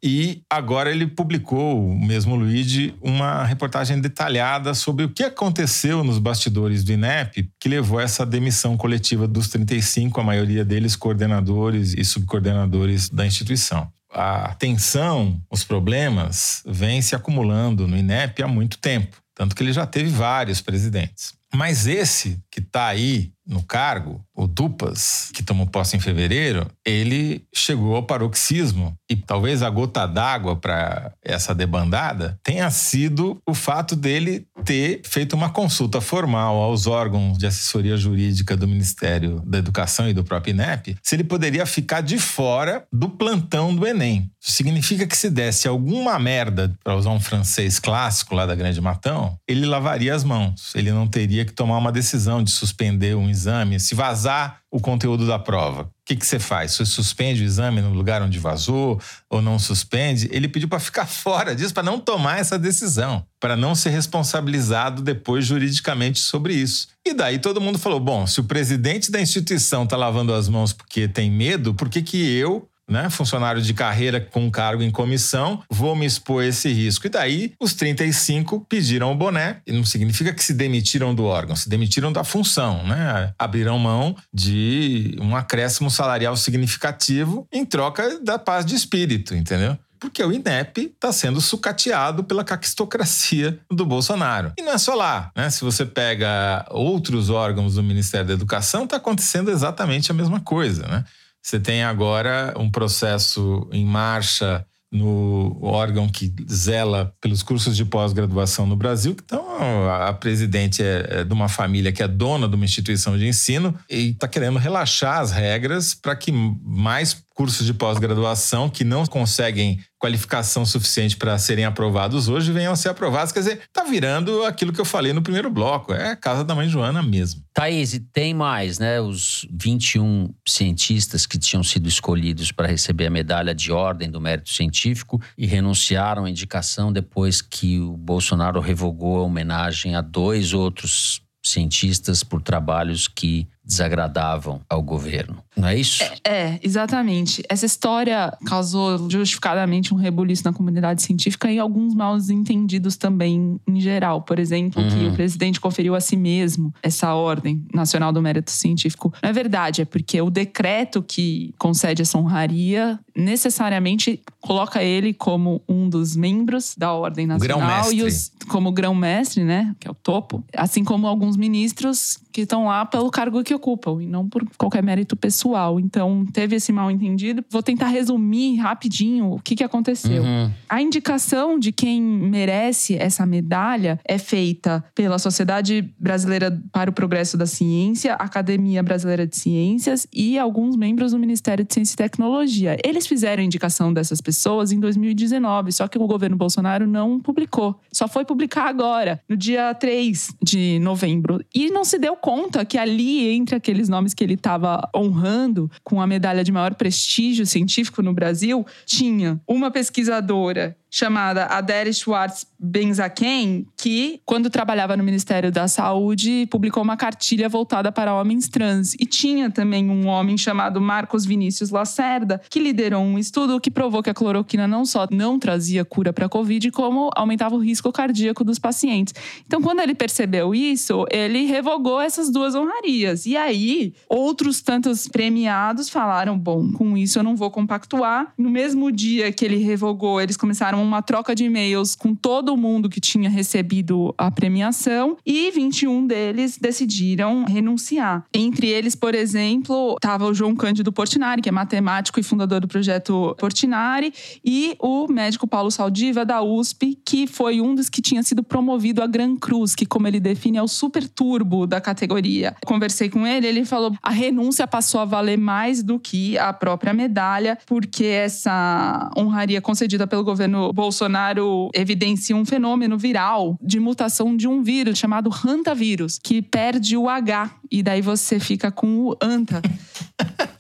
D: E agora ele publicou, o mesmo Luigi, uma reportagem detalhada sobre o que aconteceu nos bastidores do INEP que levou a essa demissão coletiva dos 35, a maioria deles coordenadores e subcoordenadores da instituição. A tensão, os problemas vêm se acumulando no INEP há muito tempo, tanto que ele já teve vários presidentes. Mas esse que está aí no cargo, o Tupas, que tomou posse em fevereiro, ele chegou ao paroxismo. E talvez a gota d'água para essa debandada tenha sido o fato dele ter feito uma consulta formal aos órgãos de assessoria jurídica do Ministério da Educação e do próprio INEP, se ele poderia ficar de fora do plantão do Enem. Isso significa que se desse alguma merda, para usar um francês clássico lá da Grande Matão, ele lavaria as mãos. Ele não teria que tomar uma decisão de suspender um exame, se vazar o conteúdo da prova. O que, que você faz? Você suspende o exame no lugar onde vazou ou não suspende? Ele pediu para ficar fora disso, para não tomar essa decisão, para não ser responsabilizado depois juridicamente sobre isso. E daí todo mundo falou: bom, se o presidente da instituição está lavando as mãos porque tem medo, por que, que eu né, funcionário de carreira com cargo em comissão, vou me expor esse risco. E daí os 35 pediram o boné, e não significa que se demitiram do órgão, se demitiram da função, né? Abriram mão de um acréscimo salarial significativo em troca da paz de espírito, entendeu? porque o INEP está sendo sucateado pela caquistocracia do Bolsonaro. E não é só lá, né? Se você pega outros órgãos do Ministério da Educação, está acontecendo exatamente a mesma coisa, né? Você tem agora um processo em marcha no órgão que zela pelos cursos de pós-graduação no Brasil, então a presidente é, é de uma família que é dona de uma instituição de ensino e está querendo relaxar as regras para que mais cursos de pós-graduação que não conseguem qualificação suficiente para serem aprovados hoje venham a ser aprovados. Quer dizer, tá virando aquilo que eu falei no primeiro bloco. É a casa da mãe Joana mesmo.
B: Thaís, e tem mais, né? Os 21 cientistas que tinham sido escolhidos para receber a medalha de ordem do mérito científico e renunciaram à indicação depois que o Bolsonaro revogou a homenagem a dois outros cientistas por trabalhos que desagradavam ao governo. Não é isso?
F: É, é, exatamente. Essa história causou justificadamente um rebuliço na comunidade científica e alguns maus entendidos também em geral. Por exemplo, uhum. que o presidente conferiu a si mesmo essa ordem nacional do mérito científico. Não é verdade, é porque o decreto que concede essa honraria necessariamente coloca ele como um dos membros da ordem nacional
D: e
F: os como grão-mestre, né, que é o topo, assim como alguns ministros que estão lá pelo cargo que ocupam e não por qualquer mérito pessoal. Então, teve esse mal entendido. Vou tentar resumir rapidinho o que, que aconteceu. Uhum. A indicação de quem merece essa medalha é feita pela Sociedade Brasileira para o Progresso da Ciência, Academia Brasileira de Ciências e alguns membros do Ministério de Ciência e Tecnologia. Eles fizeram a indicação dessas pessoas em 2019, só que o governo Bolsonaro não publicou. Só foi publicar agora, no dia 3 de novembro. E não se deu conta que ali, entre aqueles nomes que ele estava honrando com a medalha de maior prestígio científico no Brasil, tinha uma pesquisadora chamada Adele Schwartz Benzaken, que, quando trabalhava no Ministério da Saúde, publicou uma cartilha voltada para homens trans. E tinha também um homem chamado Marcos Vinícius Lacerda, que liderou um estudo que provou que a cloroquina não só não trazia cura para a Covid, como aumentava o risco cardíaco dos pacientes. Então, quando ele percebeu isso, ele revogou essas duas honrarias. E aí, outros tantos premiados falaram: bom, com isso eu não vou compactuar. No mesmo dia que ele revogou, eles começaram uma troca de e-mails com todo mundo que tinha recebido a premiação e 21 deles decidiram renunciar. Entre eles, por exemplo, estava o João Cândido Portinari, que é matemático e fundador do projeto Portinari, e o médico Paulo Saldiva, da USP, que foi um dos que tinha sido promovido a Gran Cruz, que, como ele define, é o super turbo da categoria. Conversei com ele, ele falou a renúncia passou a valer mais do que a própria medalha, porque essa honraria concedida pelo governo Bolsonaro evidencia um fenômeno viral de mutação de um vírus chamado hantavírus, que perde o H e daí você fica com o anta.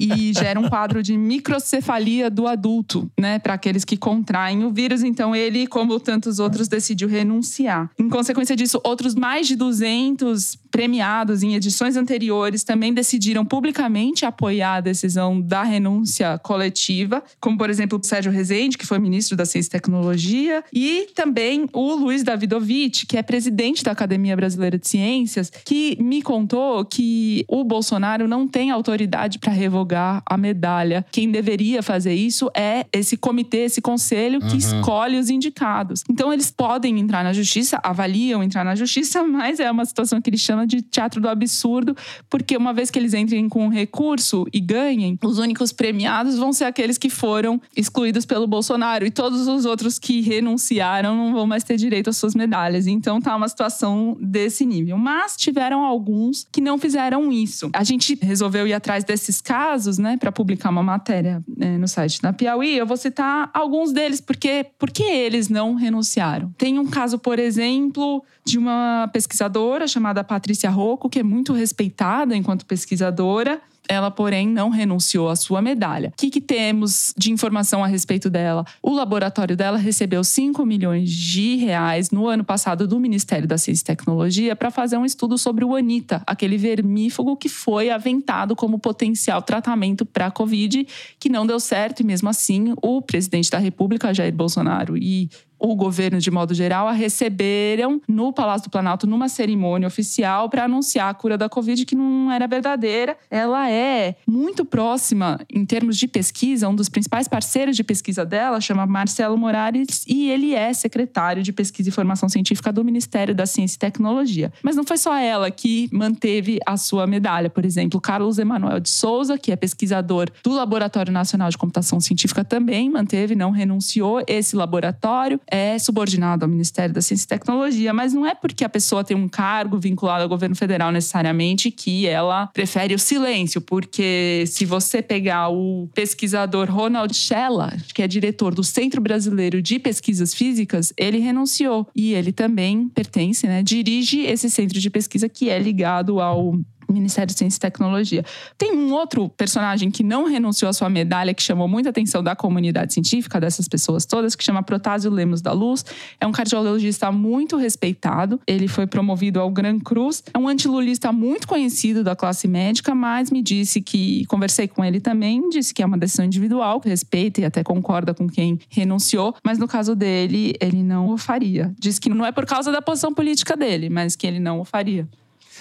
F: e gera um quadro de microcefalia do adulto, né, para aqueles que contraem o vírus. Então ele, como tantos outros, decidiu renunciar. Em consequência disso, outros mais de 200 premiados em edições anteriores também decidiram publicamente apoiar a decisão da renúncia coletiva, como por exemplo o Sérgio Rezende, que foi ministro da Ciência e Tecnologia, e também o Luiz Davidovich, que é presidente da Academia Brasileira de Ciências, que me contou que o Bolsonaro não tem autoridade para revogar revogar a medalha. Quem deveria fazer isso é esse comitê, esse conselho que uhum. escolhe os indicados. Então eles podem entrar na justiça, avaliam entrar na justiça, mas é uma situação que ele chama de teatro do absurdo, porque uma vez que eles entrem com um recurso e ganhem, os únicos premiados vão ser aqueles que foram excluídos pelo Bolsonaro e todos os outros que renunciaram não vão mais ter direito às suas medalhas. Então tá uma situação desse nível. Mas tiveram alguns que não fizeram isso. A gente resolveu ir atrás desses casos, né, para publicar uma matéria né, no site da Piauí. Eu vou citar alguns deles, porque porque eles não renunciaram. Tem um caso, por exemplo, de uma pesquisadora chamada Patrícia Rocco, que é muito respeitada enquanto pesquisadora, ela, porém, não renunciou à sua medalha. O que, que, temos de informação a respeito dela? O laboratório dela recebeu 5 milhões de reais no ano passado do Ministério da Ciência e Tecnologia para fazer um estudo sobre o Anita, aquele vermífugo que foi aventado como potencial tratamento para a Covid, que não deu certo, e mesmo assim o presidente da República, Jair Bolsonaro, e o governo, de modo geral, a receberam no Palácio do Planalto numa cerimônia oficial para anunciar a cura da Covid, que não era verdadeira. Ela é muito próxima, em termos de pesquisa, um dos principais parceiros de pesquisa dela chama Marcelo Moraes e ele é secretário de Pesquisa e Formação Científica do Ministério da Ciência e Tecnologia. Mas não foi só ela que manteve a sua medalha. Por exemplo, Carlos Emanuel de Souza, que é pesquisador do Laboratório Nacional de Computação Científica, também manteve, não renunciou esse laboratório é subordinado ao Ministério da Ciência e Tecnologia, mas não é porque a pessoa tem um cargo vinculado ao governo federal necessariamente que ela prefere o silêncio, porque se você pegar o pesquisador Ronald Schella, que é diretor do Centro Brasileiro de Pesquisas Físicas, ele renunciou. E ele também pertence, né, dirige esse centro de pesquisa que é ligado ao Ministério de Ciência e Tecnologia. Tem um outro personagem que não renunciou à sua medalha, que chamou muita atenção da comunidade científica, dessas pessoas todas, que chama Protásio Lemos da Luz. É um cardiologista muito respeitado. Ele foi promovido ao Gran Cruz. É um antilulista muito conhecido da classe médica, mas me disse que, conversei com ele também, disse que é uma decisão individual, que respeita e até concorda com quem renunciou, mas no caso dele, ele não o faria. Diz que não é por causa da posição política dele, mas que ele não o faria.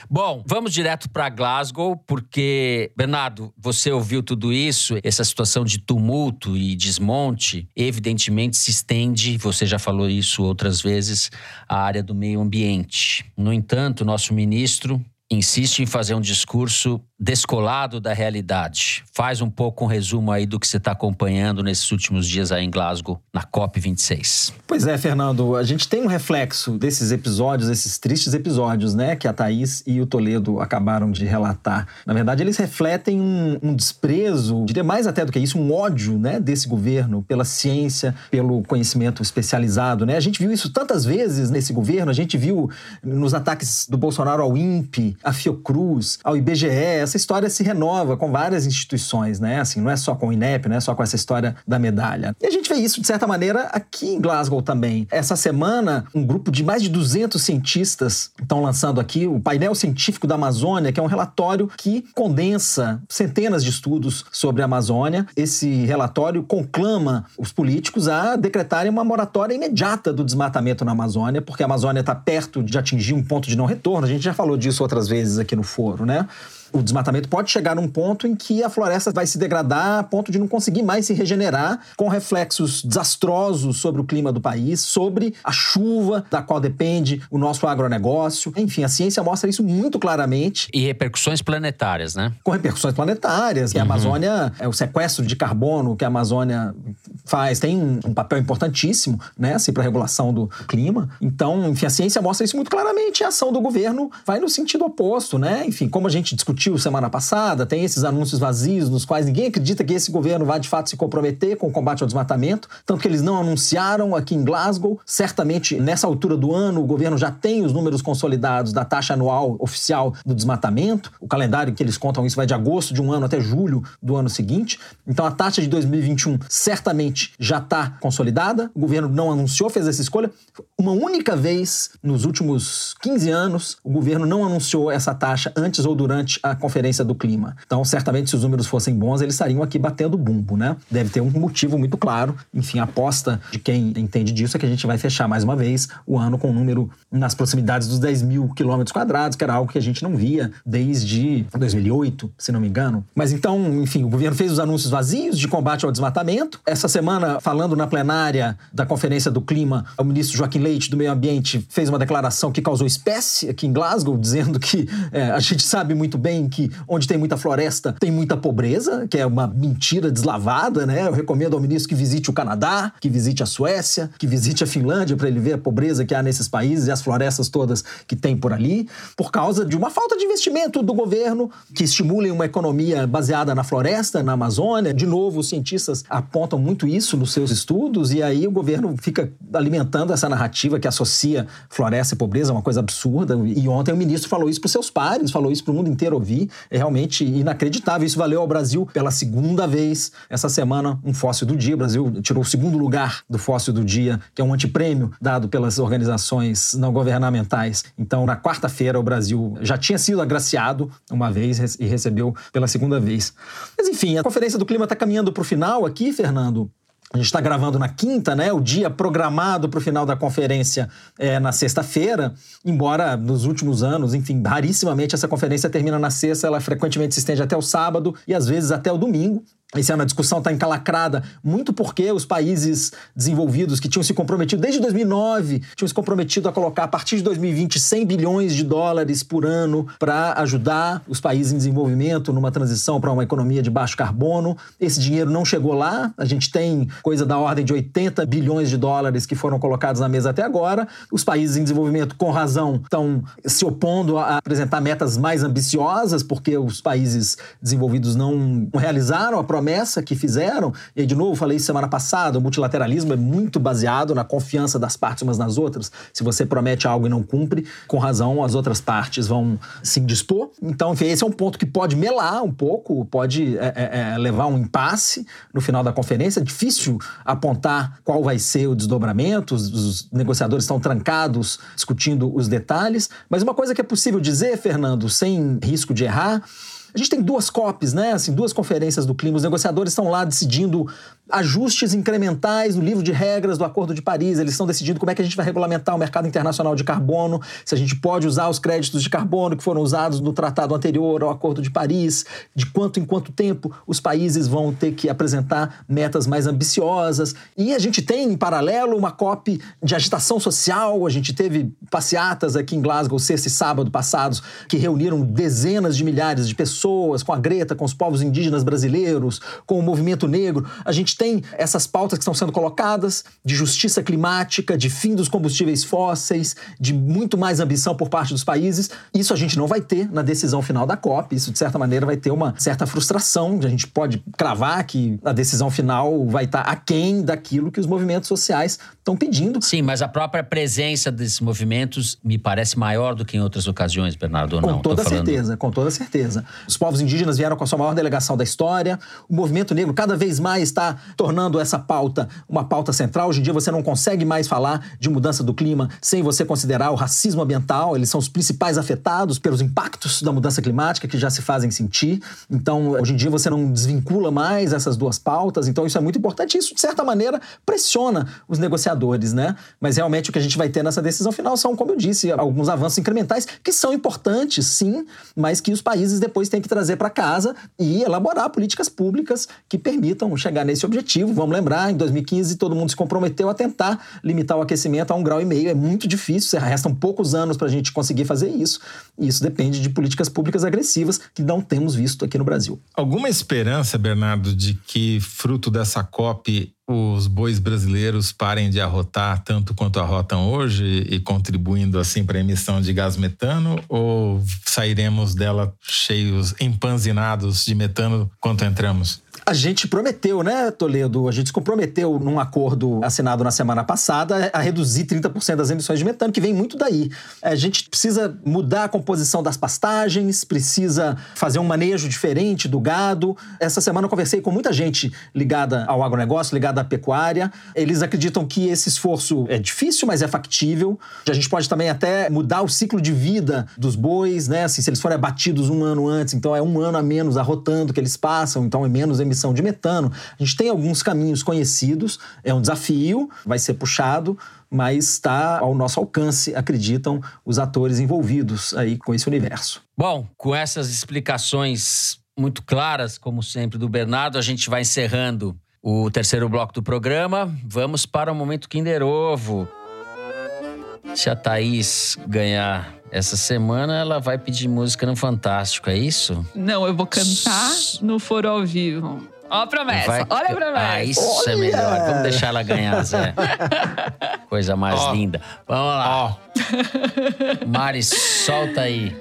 B: Bom, vamos direto para Glasgow, porque, Bernardo, você ouviu tudo isso, essa situação de tumulto e desmonte, evidentemente se estende, você já falou isso outras vezes, à área do meio ambiente. No entanto, nosso ministro insiste em fazer um discurso descolado da realidade. Faz um pouco um resumo aí do que você está acompanhando nesses últimos dias aí em Glasgow, na COP26.
G: Pois é, Fernando, a gente tem um reflexo desses episódios, esses tristes episódios, né, que a Thaís e o Toledo acabaram de relatar. Na verdade, eles refletem um, um desprezo, diria mais até do que isso, um ódio, né, desse governo pela ciência, pelo conhecimento especializado, né? A gente viu isso tantas vezes nesse governo, a gente viu nos ataques do Bolsonaro ao INPE, à Fiocruz, ao IBGE, essa história se renova com várias instituições, né? Assim, não é só com o INEP, não é só com essa história da medalha. E a gente vê isso, de certa maneira, aqui em Glasgow também. Essa semana, um grupo de mais de 200 cientistas estão lançando aqui o painel científico da Amazônia, que é um relatório que condensa centenas de estudos sobre a Amazônia. Esse relatório conclama os políticos a decretarem uma moratória imediata do desmatamento na Amazônia, porque a Amazônia está perto de atingir um ponto de não retorno. A gente já falou disso outras vezes aqui no foro, né? O desmatamento pode chegar num ponto em que a floresta vai se degradar a ponto de não conseguir mais se regenerar, com reflexos desastrosos sobre o clima do país, sobre a chuva da qual depende o nosso agronegócio. Enfim, a ciência mostra isso muito claramente.
B: E repercussões planetárias, né?
G: Com repercussões planetárias. Uhum. a Amazônia, é o sequestro de carbono que a Amazônia faz, tem um, um papel importantíssimo, né, assim, para a regulação do clima. Então, enfim, a ciência mostra isso muito claramente. A ação do governo vai no sentido oposto, né? Enfim, como a gente discutiu discutiu semana passada, tem esses anúncios vazios nos quais ninguém acredita que esse governo vai de fato se comprometer com o combate ao desmatamento, tanto que eles não anunciaram aqui em Glasgow. Certamente, nessa altura do ano, o governo já tem os números consolidados da taxa anual oficial do desmatamento. O calendário que eles contam isso vai de agosto de um ano até julho do ano seguinte. Então, a taxa de 2021 certamente 2020 já está consolidada. O governo não anunciou, fez essa escolha. Uma única vez nos últimos 15 anos, o governo não anunciou essa taxa antes ou durante a Conferência do Clima. Então, certamente, se os números fossem bons, eles estariam aqui batendo bumbo, né? Deve ter um motivo muito claro. Enfim, a aposta de quem entende disso é que a gente vai fechar mais uma vez o ano com um número nas proximidades dos 10 mil quilômetros quadrados, que era algo que a gente não via desde 2008, se não me engano. Mas então, enfim, o governo fez os anúncios vazios de combate ao desmatamento. Essa semana, falando na plenária da Conferência do Clima, o ministro Joaquim Leite, do Meio Ambiente, fez uma declaração que causou espécie aqui em Glasgow, dizendo que é, a gente sabe muito bem que onde tem muita floresta tem muita pobreza, que é uma mentira deslavada, né? Eu recomendo ao ministro que visite o Canadá, que visite a Suécia, que visite a Finlândia para ele ver a pobreza que há nesses países e as florestas todas que tem por ali, por causa de uma falta de investimento do governo que estimulem uma economia baseada na floresta, na Amazônia. De novo, os cientistas apontam muito isso nos seus estudos e aí o governo fica alimentando essa narrativa que associa floresta e pobreza, uma coisa absurda. E ontem o ministro falou isso para os seus pares, falou isso para o mundo inteiro ouvir. É realmente inacreditável. Isso valeu ao Brasil pela segunda vez essa semana um fóssil do dia. O Brasil tirou o segundo lugar do fóssil do dia, que é um antiprêmio dado pelas organizações não governamentais. Então, na quarta-feira, o Brasil já tinha sido agraciado uma vez e recebeu pela segunda vez. Mas enfim, a Conferência do Clima está caminhando para o final aqui, Fernando. A gente está gravando na quinta, né? O dia programado para o final da conferência é na sexta-feira, embora nos últimos anos, enfim, rarissimamente essa conferência termina na sexta, ela frequentemente se estende até o sábado e às vezes até o domingo. Esse ano a discussão está encalacrada muito porque os países desenvolvidos que tinham se comprometido desde 2009 tinham se comprometido a colocar a partir de 2020 100 bilhões de dólares por ano para ajudar os países em desenvolvimento numa transição para uma economia de baixo carbono. Esse dinheiro não chegou lá. A gente tem coisa da ordem de 80 bilhões de dólares que foram colocados na mesa até agora. Os países em desenvolvimento, com razão, estão se opondo a apresentar metas mais ambiciosas porque os países desenvolvidos não realizaram a promessa que fizeram, e de novo, falei semana passada, o multilateralismo é muito baseado na confiança das partes umas nas outras. Se você promete algo e não cumpre, com razão, as outras partes vão se indispor. Então, enfim, esse é um ponto que pode melar um pouco, pode é, é, é levar um impasse no final da conferência. É difícil apontar qual vai ser o desdobramento, os, os negociadores estão trancados discutindo os detalhes, mas uma coisa que é possível dizer, Fernando, sem risco de errar, a gente tem duas COPs, né? Assim, duas conferências do clima. Os negociadores estão lá decidindo ajustes incrementais no livro de regras do Acordo de Paris. Eles estão decidindo como é que a gente vai regulamentar o mercado internacional de carbono, se a gente pode usar os créditos de carbono que foram usados no tratado anterior ao Acordo de Paris, de quanto em quanto tempo os países vão ter que apresentar metas mais ambiciosas. E a gente tem, em paralelo, uma COP de agitação social. A gente teve passeatas aqui em Glasgow, sexta e sábado passados, que reuniram dezenas de milhares de pessoas com a Greta, com os povos indígenas brasileiros, com o movimento negro. A gente tem essas pautas que estão sendo colocadas de justiça climática, de fim dos combustíveis fósseis, de muito mais ambição por parte dos países. Isso a gente não vai ter na decisão final da COP. Isso, de certa maneira, vai ter uma certa frustração. A gente pode cravar que a decisão final vai estar aquém daquilo que os movimentos sociais estão pedindo.
B: Sim, mas a própria presença desses movimentos me parece maior do que em outras ocasiões, Bernardo, ou
G: com
B: não?
G: Com toda certeza, com toda certeza. Os povos indígenas vieram com a sua maior delegação da história. O movimento negro cada vez mais está tornando essa pauta uma pauta central. Hoje em dia você não consegue mais falar de mudança do clima sem você considerar o racismo ambiental. Eles são os principais afetados pelos impactos da mudança climática que já se fazem sentir. Então, hoje em dia você não desvincula mais essas duas pautas. Então, isso é muito importante. Isso, de certa maneira, pressiona os negociadores, né? Mas realmente o que a gente vai ter nessa decisão final são, como eu disse, alguns avanços incrementais que são importantes, sim, mas que os países depois têm que trazer para casa e elaborar políticas públicas que permitam chegar nesse objetivo objetivo. Vamos lembrar, em 2015 todo mundo se comprometeu a tentar limitar o aquecimento a um grau e meio. É muito difícil, restam poucos anos para a gente conseguir fazer isso. E isso depende de políticas públicas agressivas que não temos visto aqui no Brasil.
D: Alguma esperança, Bernardo, de que fruto dessa COP os bois brasileiros parem de arrotar tanto quanto arrotam hoje e contribuindo assim para a emissão de gás metano ou sairemos dela cheios, empanzinados de metano quanto entramos?
G: A gente prometeu, né, Toledo? A gente se comprometeu num acordo assinado na semana passada a reduzir 30% das emissões de metano, que vem muito daí. A gente precisa mudar a composição das pastagens, precisa fazer um manejo diferente do gado. Essa semana eu conversei com muita gente ligada ao agronegócio, ligada à pecuária. Eles acreditam que esse esforço é difícil, mas é factível. A gente pode também até mudar o ciclo de vida dos bois, né? Assim, se eles forem abatidos um ano antes, então é um ano a menos arrotando que eles passam, então é menos emissão de metano. A gente tem alguns caminhos conhecidos, é um desafio, vai ser puxado, mas está ao nosso alcance, acreditam os atores envolvidos aí com esse universo.
B: Bom, com essas explicações muito claras, como sempre, do Bernardo, a gente vai encerrando o terceiro bloco do programa. Vamos para o momento Kinder Ovo. Se a Thaís ganhar essa semana, ela vai pedir música no Fantástico, é isso?
F: Não, eu vou cantar no Foro ao Vivo. Ó a promessa, vai... olha a promessa.
B: Ah, isso é olha. é melhor. Vamos deixar ela ganhar, Zé. Coisa mais oh. linda. Vamos lá. Oh. Mari, solta aí.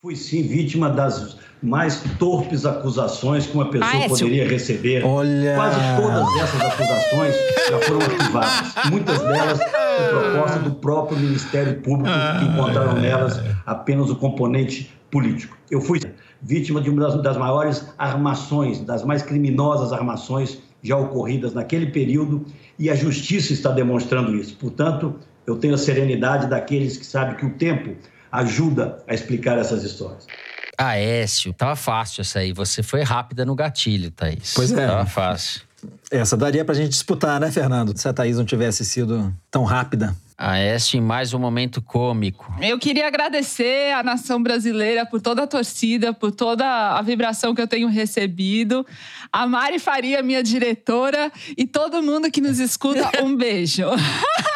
I: Fui sim vítima das mais torpes acusações que uma pessoa ah, é poderia receber.
G: Olha.
I: Quase todas essas acusações já foram arquivadas. Muitas delas por proposta do próprio Ministério Público, que encontraram nelas apenas o componente político. Eu fui vítima de uma das, das maiores armações, das mais criminosas armações já ocorridas naquele período, e a justiça está demonstrando isso. Portanto, eu tenho a serenidade daqueles que sabem que o tempo ajuda a explicar essas histórias.
B: Aécio, tava fácil essa aí. Você foi rápida no gatilho, Thaís.
G: Pois é.
B: Tava fácil.
G: Essa daria pra gente disputar, né, Fernando? Se a Thaís não tivesse sido tão rápida.
B: Aécio em mais um momento cômico.
F: Eu queria agradecer à nação brasileira por toda a torcida, por toda a vibração que eu tenho recebido. A Mari Faria, minha diretora, e todo mundo que nos escuta, um beijo.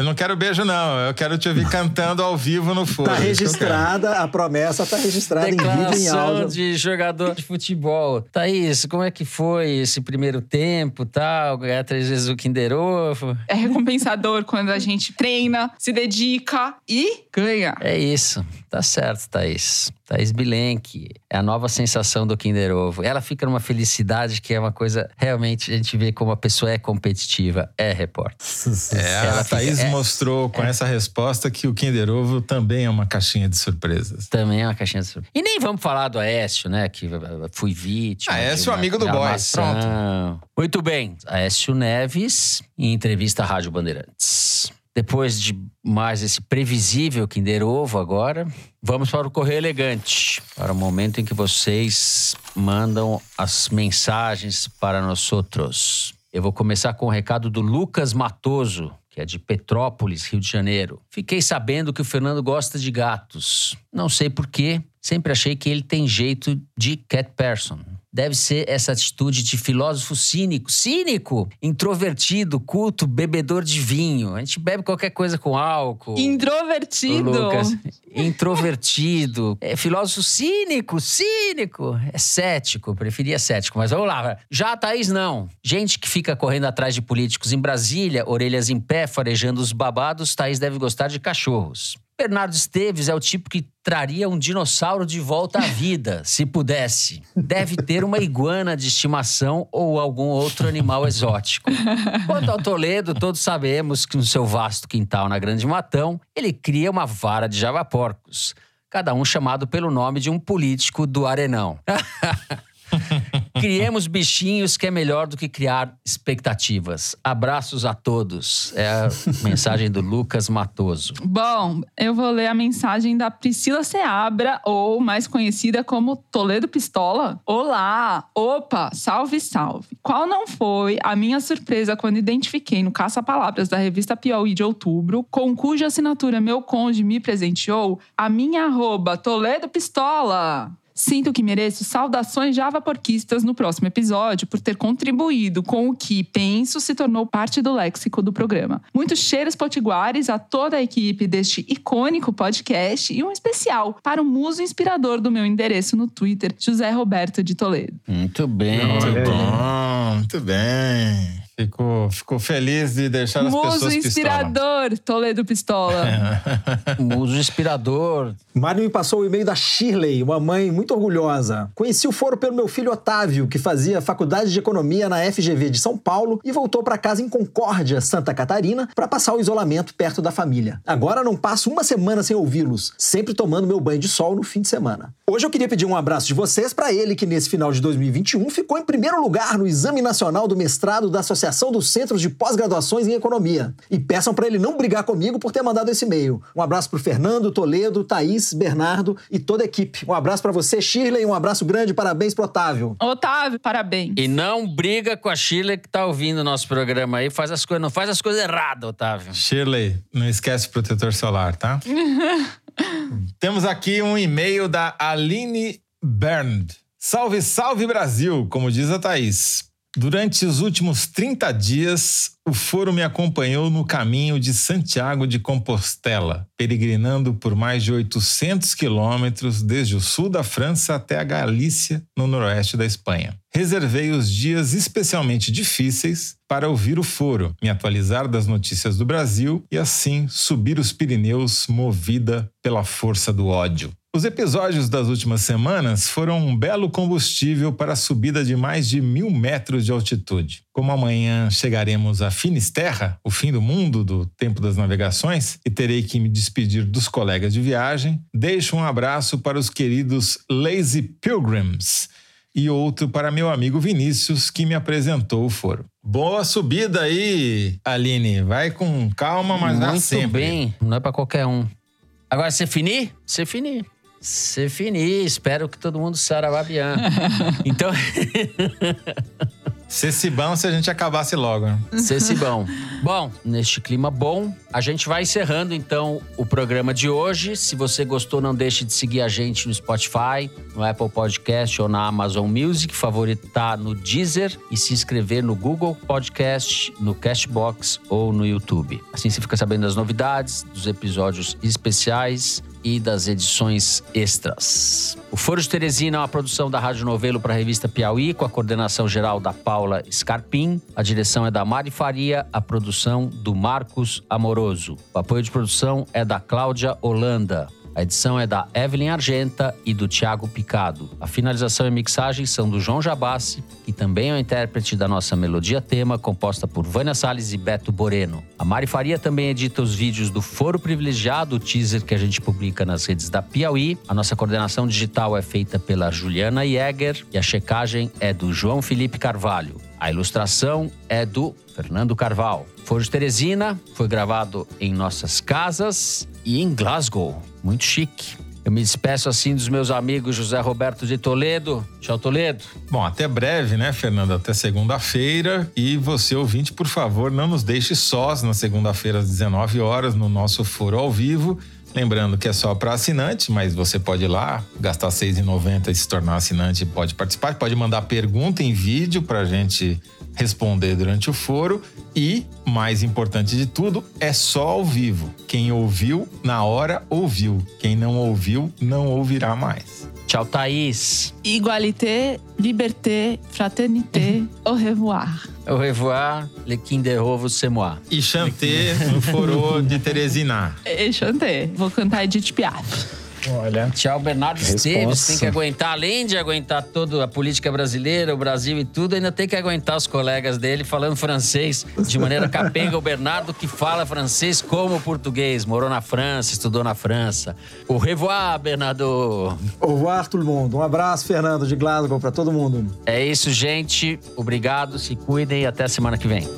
D: Eu não quero beijo, não. Eu quero te ouvir cantando ao vivo no foro.
G: Tá registrada, a promessa tá registrada
B: Declaração
G: em vídeo em áudio.
B: de jogador de futebol. Thaís, como é que foi esse primeiro tempo, tal? Ganhar três vezes o Kinder Ovo?
F: É recompensador quando a gente treina, se dedica e ganha.
B: É isso. Tá certo, Thaís. Thaís Bilenque. É a nova sensação do Kinder Ovo. Ela fica numa felicidade que é uma coisa. Realmente, a gente vê como a pessoa é competitiva. É repórter.
D: É, Ela a Thaís fica, é, mostrou com é. essa resposta que o Kinder Ovo também é uma caixinha de surpresas.
B: Também é uma caixinha de surpresas. E nem vamos falar do Aécio, né? Que fui vítima.
D: Aécio, amigo do Boys. Pronto.
B: Muito bem. Aécio Neves, em entrevista à Rádio Bandeirantes. Depois de mais esse previsível Kinder Ovo agora, vamos para o Correio Elegante, para o momento em que vocês mandam as mensagens para nós outros. Eu vou começar com o recado do Lucas Matoso, que é de Petrópolis, Rio de Janeiro. Fiquei sabendo que o Fernando gosta de gatos. Não sei porquê, sempre achei que ele tem jeito de cat person deve ser essa atitude de filósofo cínico, cínico, introvertido, culto, bebedor de vinho. A gente bebe qualquer coisa com álcool.
F: Introvertido.
B: Lucas. Introvertido. É filósofo cínico, cínico. É cético, preferia cético, mas vamos lá. Já a Thaís não. Gente que fica correndo atrás de políticos em Brasília, orelhas em pé, farejando os babados, Thaís deve gostar de cachorros. Bernardo Esteves é o tipo que traria um dinossauro de volta à vida, se pudesse. Deve ter uma iguana de estimação ou algum outro animal exótico. Quanto ao Toledo, todos sabemos que no seu vasto quintal na Grande Matão, ele cria uma vara de javaporcos, cada um chamado pelo nome de um político do Arenão. Criemos bichinhos que é melhor do que criar expectativas. Abraços a todos. É a mensagem do Lucas Matoso.
F: Bom, eu vou ler a mensagem da Priscila Seabra, ou mais conhecida como Toledo Pistola. Olá! Opa! Salve, salve! Qual não foi a minha surpresa quando identifiquei no Caça-Palavras da revista Piauí de outubro, com cuja assinatura meu conde me presenteou, a minha arroba Toledo Pistola? Sinto que mereço saudações javaporquistas no próximo episódio por ter contribuído com o que, penso, se tornou parte do léxico do programa. Muitos cheiros potiguares a toda a equipe deste icônico podcast e um especial para o muso inspirador do meu endereço no Twitter, José Roberto de Toledo.
B: Muito bem.
D: Muito bom, muito bem. Ficou, ficou feliz de deixar as
F: Muso
D: pessoas
F: inspirador, Toledo Pistola.
B: Muso inspirador.
G: Mário me passou o e-mail da Shirley, uma mãe muito orgulhosa. Conheci o foro pelo meu filho Otávio, que fazia faculdade de economia na FGV de São Paulo e voltou para casa em Concórdia, Santa Catarina, para passar o isolamento perto da família. Agora não passo uma semana sem ouvi-los, sempre tomando meu banho de sol no fim de semana. Hoje eu queria pedir um abraço de vocês para ele que nesse final de 2021 ficou em primeiro lugar no Exame Nacional do Mestrado da Associação dos Centros de Pós-Graduações em Economia. E peçam para ele não brigar comigo por ter mandado esse e-mail. Um abraço pro Fernando, Toledo, Thaís, Bernardo e toda a equipe. Um abraço para você, Shirley, um abraço grande, parabéns pro Otávio.
F: Otávio, parabéns.
B: E não briga com a Sheila que tá ouvindo o nosso programa aí. Faz as coisas, não faz as coisas erradas, Otávio.
D: Shirley, não esquece o protetor solar, tá? Temos aqui um e-mail da Aline Bernd. Salve, salve Brasil, como diz a Thaís. Durante os últimos 30 dias, o foro me acompanhou no caminho de Santiago de Compostela, peregrinando por mais de 800 quilômetros desde o sul da França até a Galícia, no noroeste da Espanha. Reservei os dias especialmente difíceis para ouvir o foro, me atualizar das notícias do Brasil e assim subir os Pirineus movida pela força do ódio. Os episódios das últimas semanas foram um belo combustível para a subida de mais de mil metros de altitude. Como amanhã chegaremos a Finisterra, o fim do mundo do tempo das navegações, e terei que me despedir dos colegas de viagem, deixo um abraço para os queridos Lazy Pilgrims e outro para meu amigo Vinícius, que me apresentou o foro. Boa subida aí, Aline. Vai com calma, mas
B: Muito
D: sempre.
B: bem, não é pra qualquer um. Agora, você finir? Você finir. Você finir. Espero que todo mundo saravá bien. Então,
D: Se se bom se a gente acabasse logo. né?
B: Ceci bom. Bom, neste clima bom, a gente vai encerrando então o programa de hoje. Se você gostou, não deixe de seguir a gente no Spotify, no Apple Podcast ou na Amazon Music, favoritar no Deezer e se inscrever no Google Podcast, no Cashbox ou no YouTube. Assim você fica sabendo das novidades, dos episódios especiais e das edições extras. O Foro de Teresina é uma produção da Rádio Novelo para a revista Piauí, com a coordenação geral da Paula Scarpim. A direção é da Mari Faria, a produção do Marcos Amoroso. O apoio de produção é da Cláudia Holanda. A edição é da Evelyn Argenta e do Tiago Picado. A finalização e mixagem são do João Jabassi, que também é o intérprete da nossa melodia tema, composta por Vânia Salles e Beto Boreno. A Mari Faria também edita os vídeos do Foro Privilegiado, o teaser que a gente publica nas redes da Piauí. A nossa coordenação digital é feita pela Juliana Jäger e a checagem é do João Felipe Carvalho. A ilustração é do Fernando Carval. Foro de Teresina foi gravado em nossas casas e em Glasgow. Muito chique. Eu me despeço assim dos meus amigos José Roberto de Toledo. Tchau, Toledo.
D: Bom, até breve, né, Fernando? Até segunda-feira. E você, ouvinte, por favor, não nos deixe sós na segunda-feira às 19 horas no nosso foro ao vivo. Lembrando que é só para assinante, mas você pode ir lá, gastar R$ 6,90 e se tornar assinante, pode participar, pode mandar pergunta em vídeo para a gente responder durante o foro. E, mais importante de tudo, é só ao vivo. Quem ouviu, na hora, ouviu. Quem não ouviu, não ouvirá mais.
B: Tchau, Thaís.
F: Igualité, liberté, fraternité, au revoir.
B: Au revoir, le Kinder Ovo c'est moi.
D: E chantê no foro de Teresina.
F: E chantei. Vou cantar Edith Piaf.
G: Olha.
B: Tchau, Bernardo
G: Resposta.
B: Esteves. Tem que aguentar, além de aguentar toda a política brasileira, o Brasil e tudo, ainda tem que aguentar os colegas dele falando francês de maneira capenga. O Bernardo que fala francês como português. Morou na França, estudou na França. Au revoir, Bernardo.
G: Au revoir, todo mundo. Um abraço, Fernando, de Glasgow, para todo mundo.
B: É isso, gente. Obrigado, se cuidem e até a semana que vem.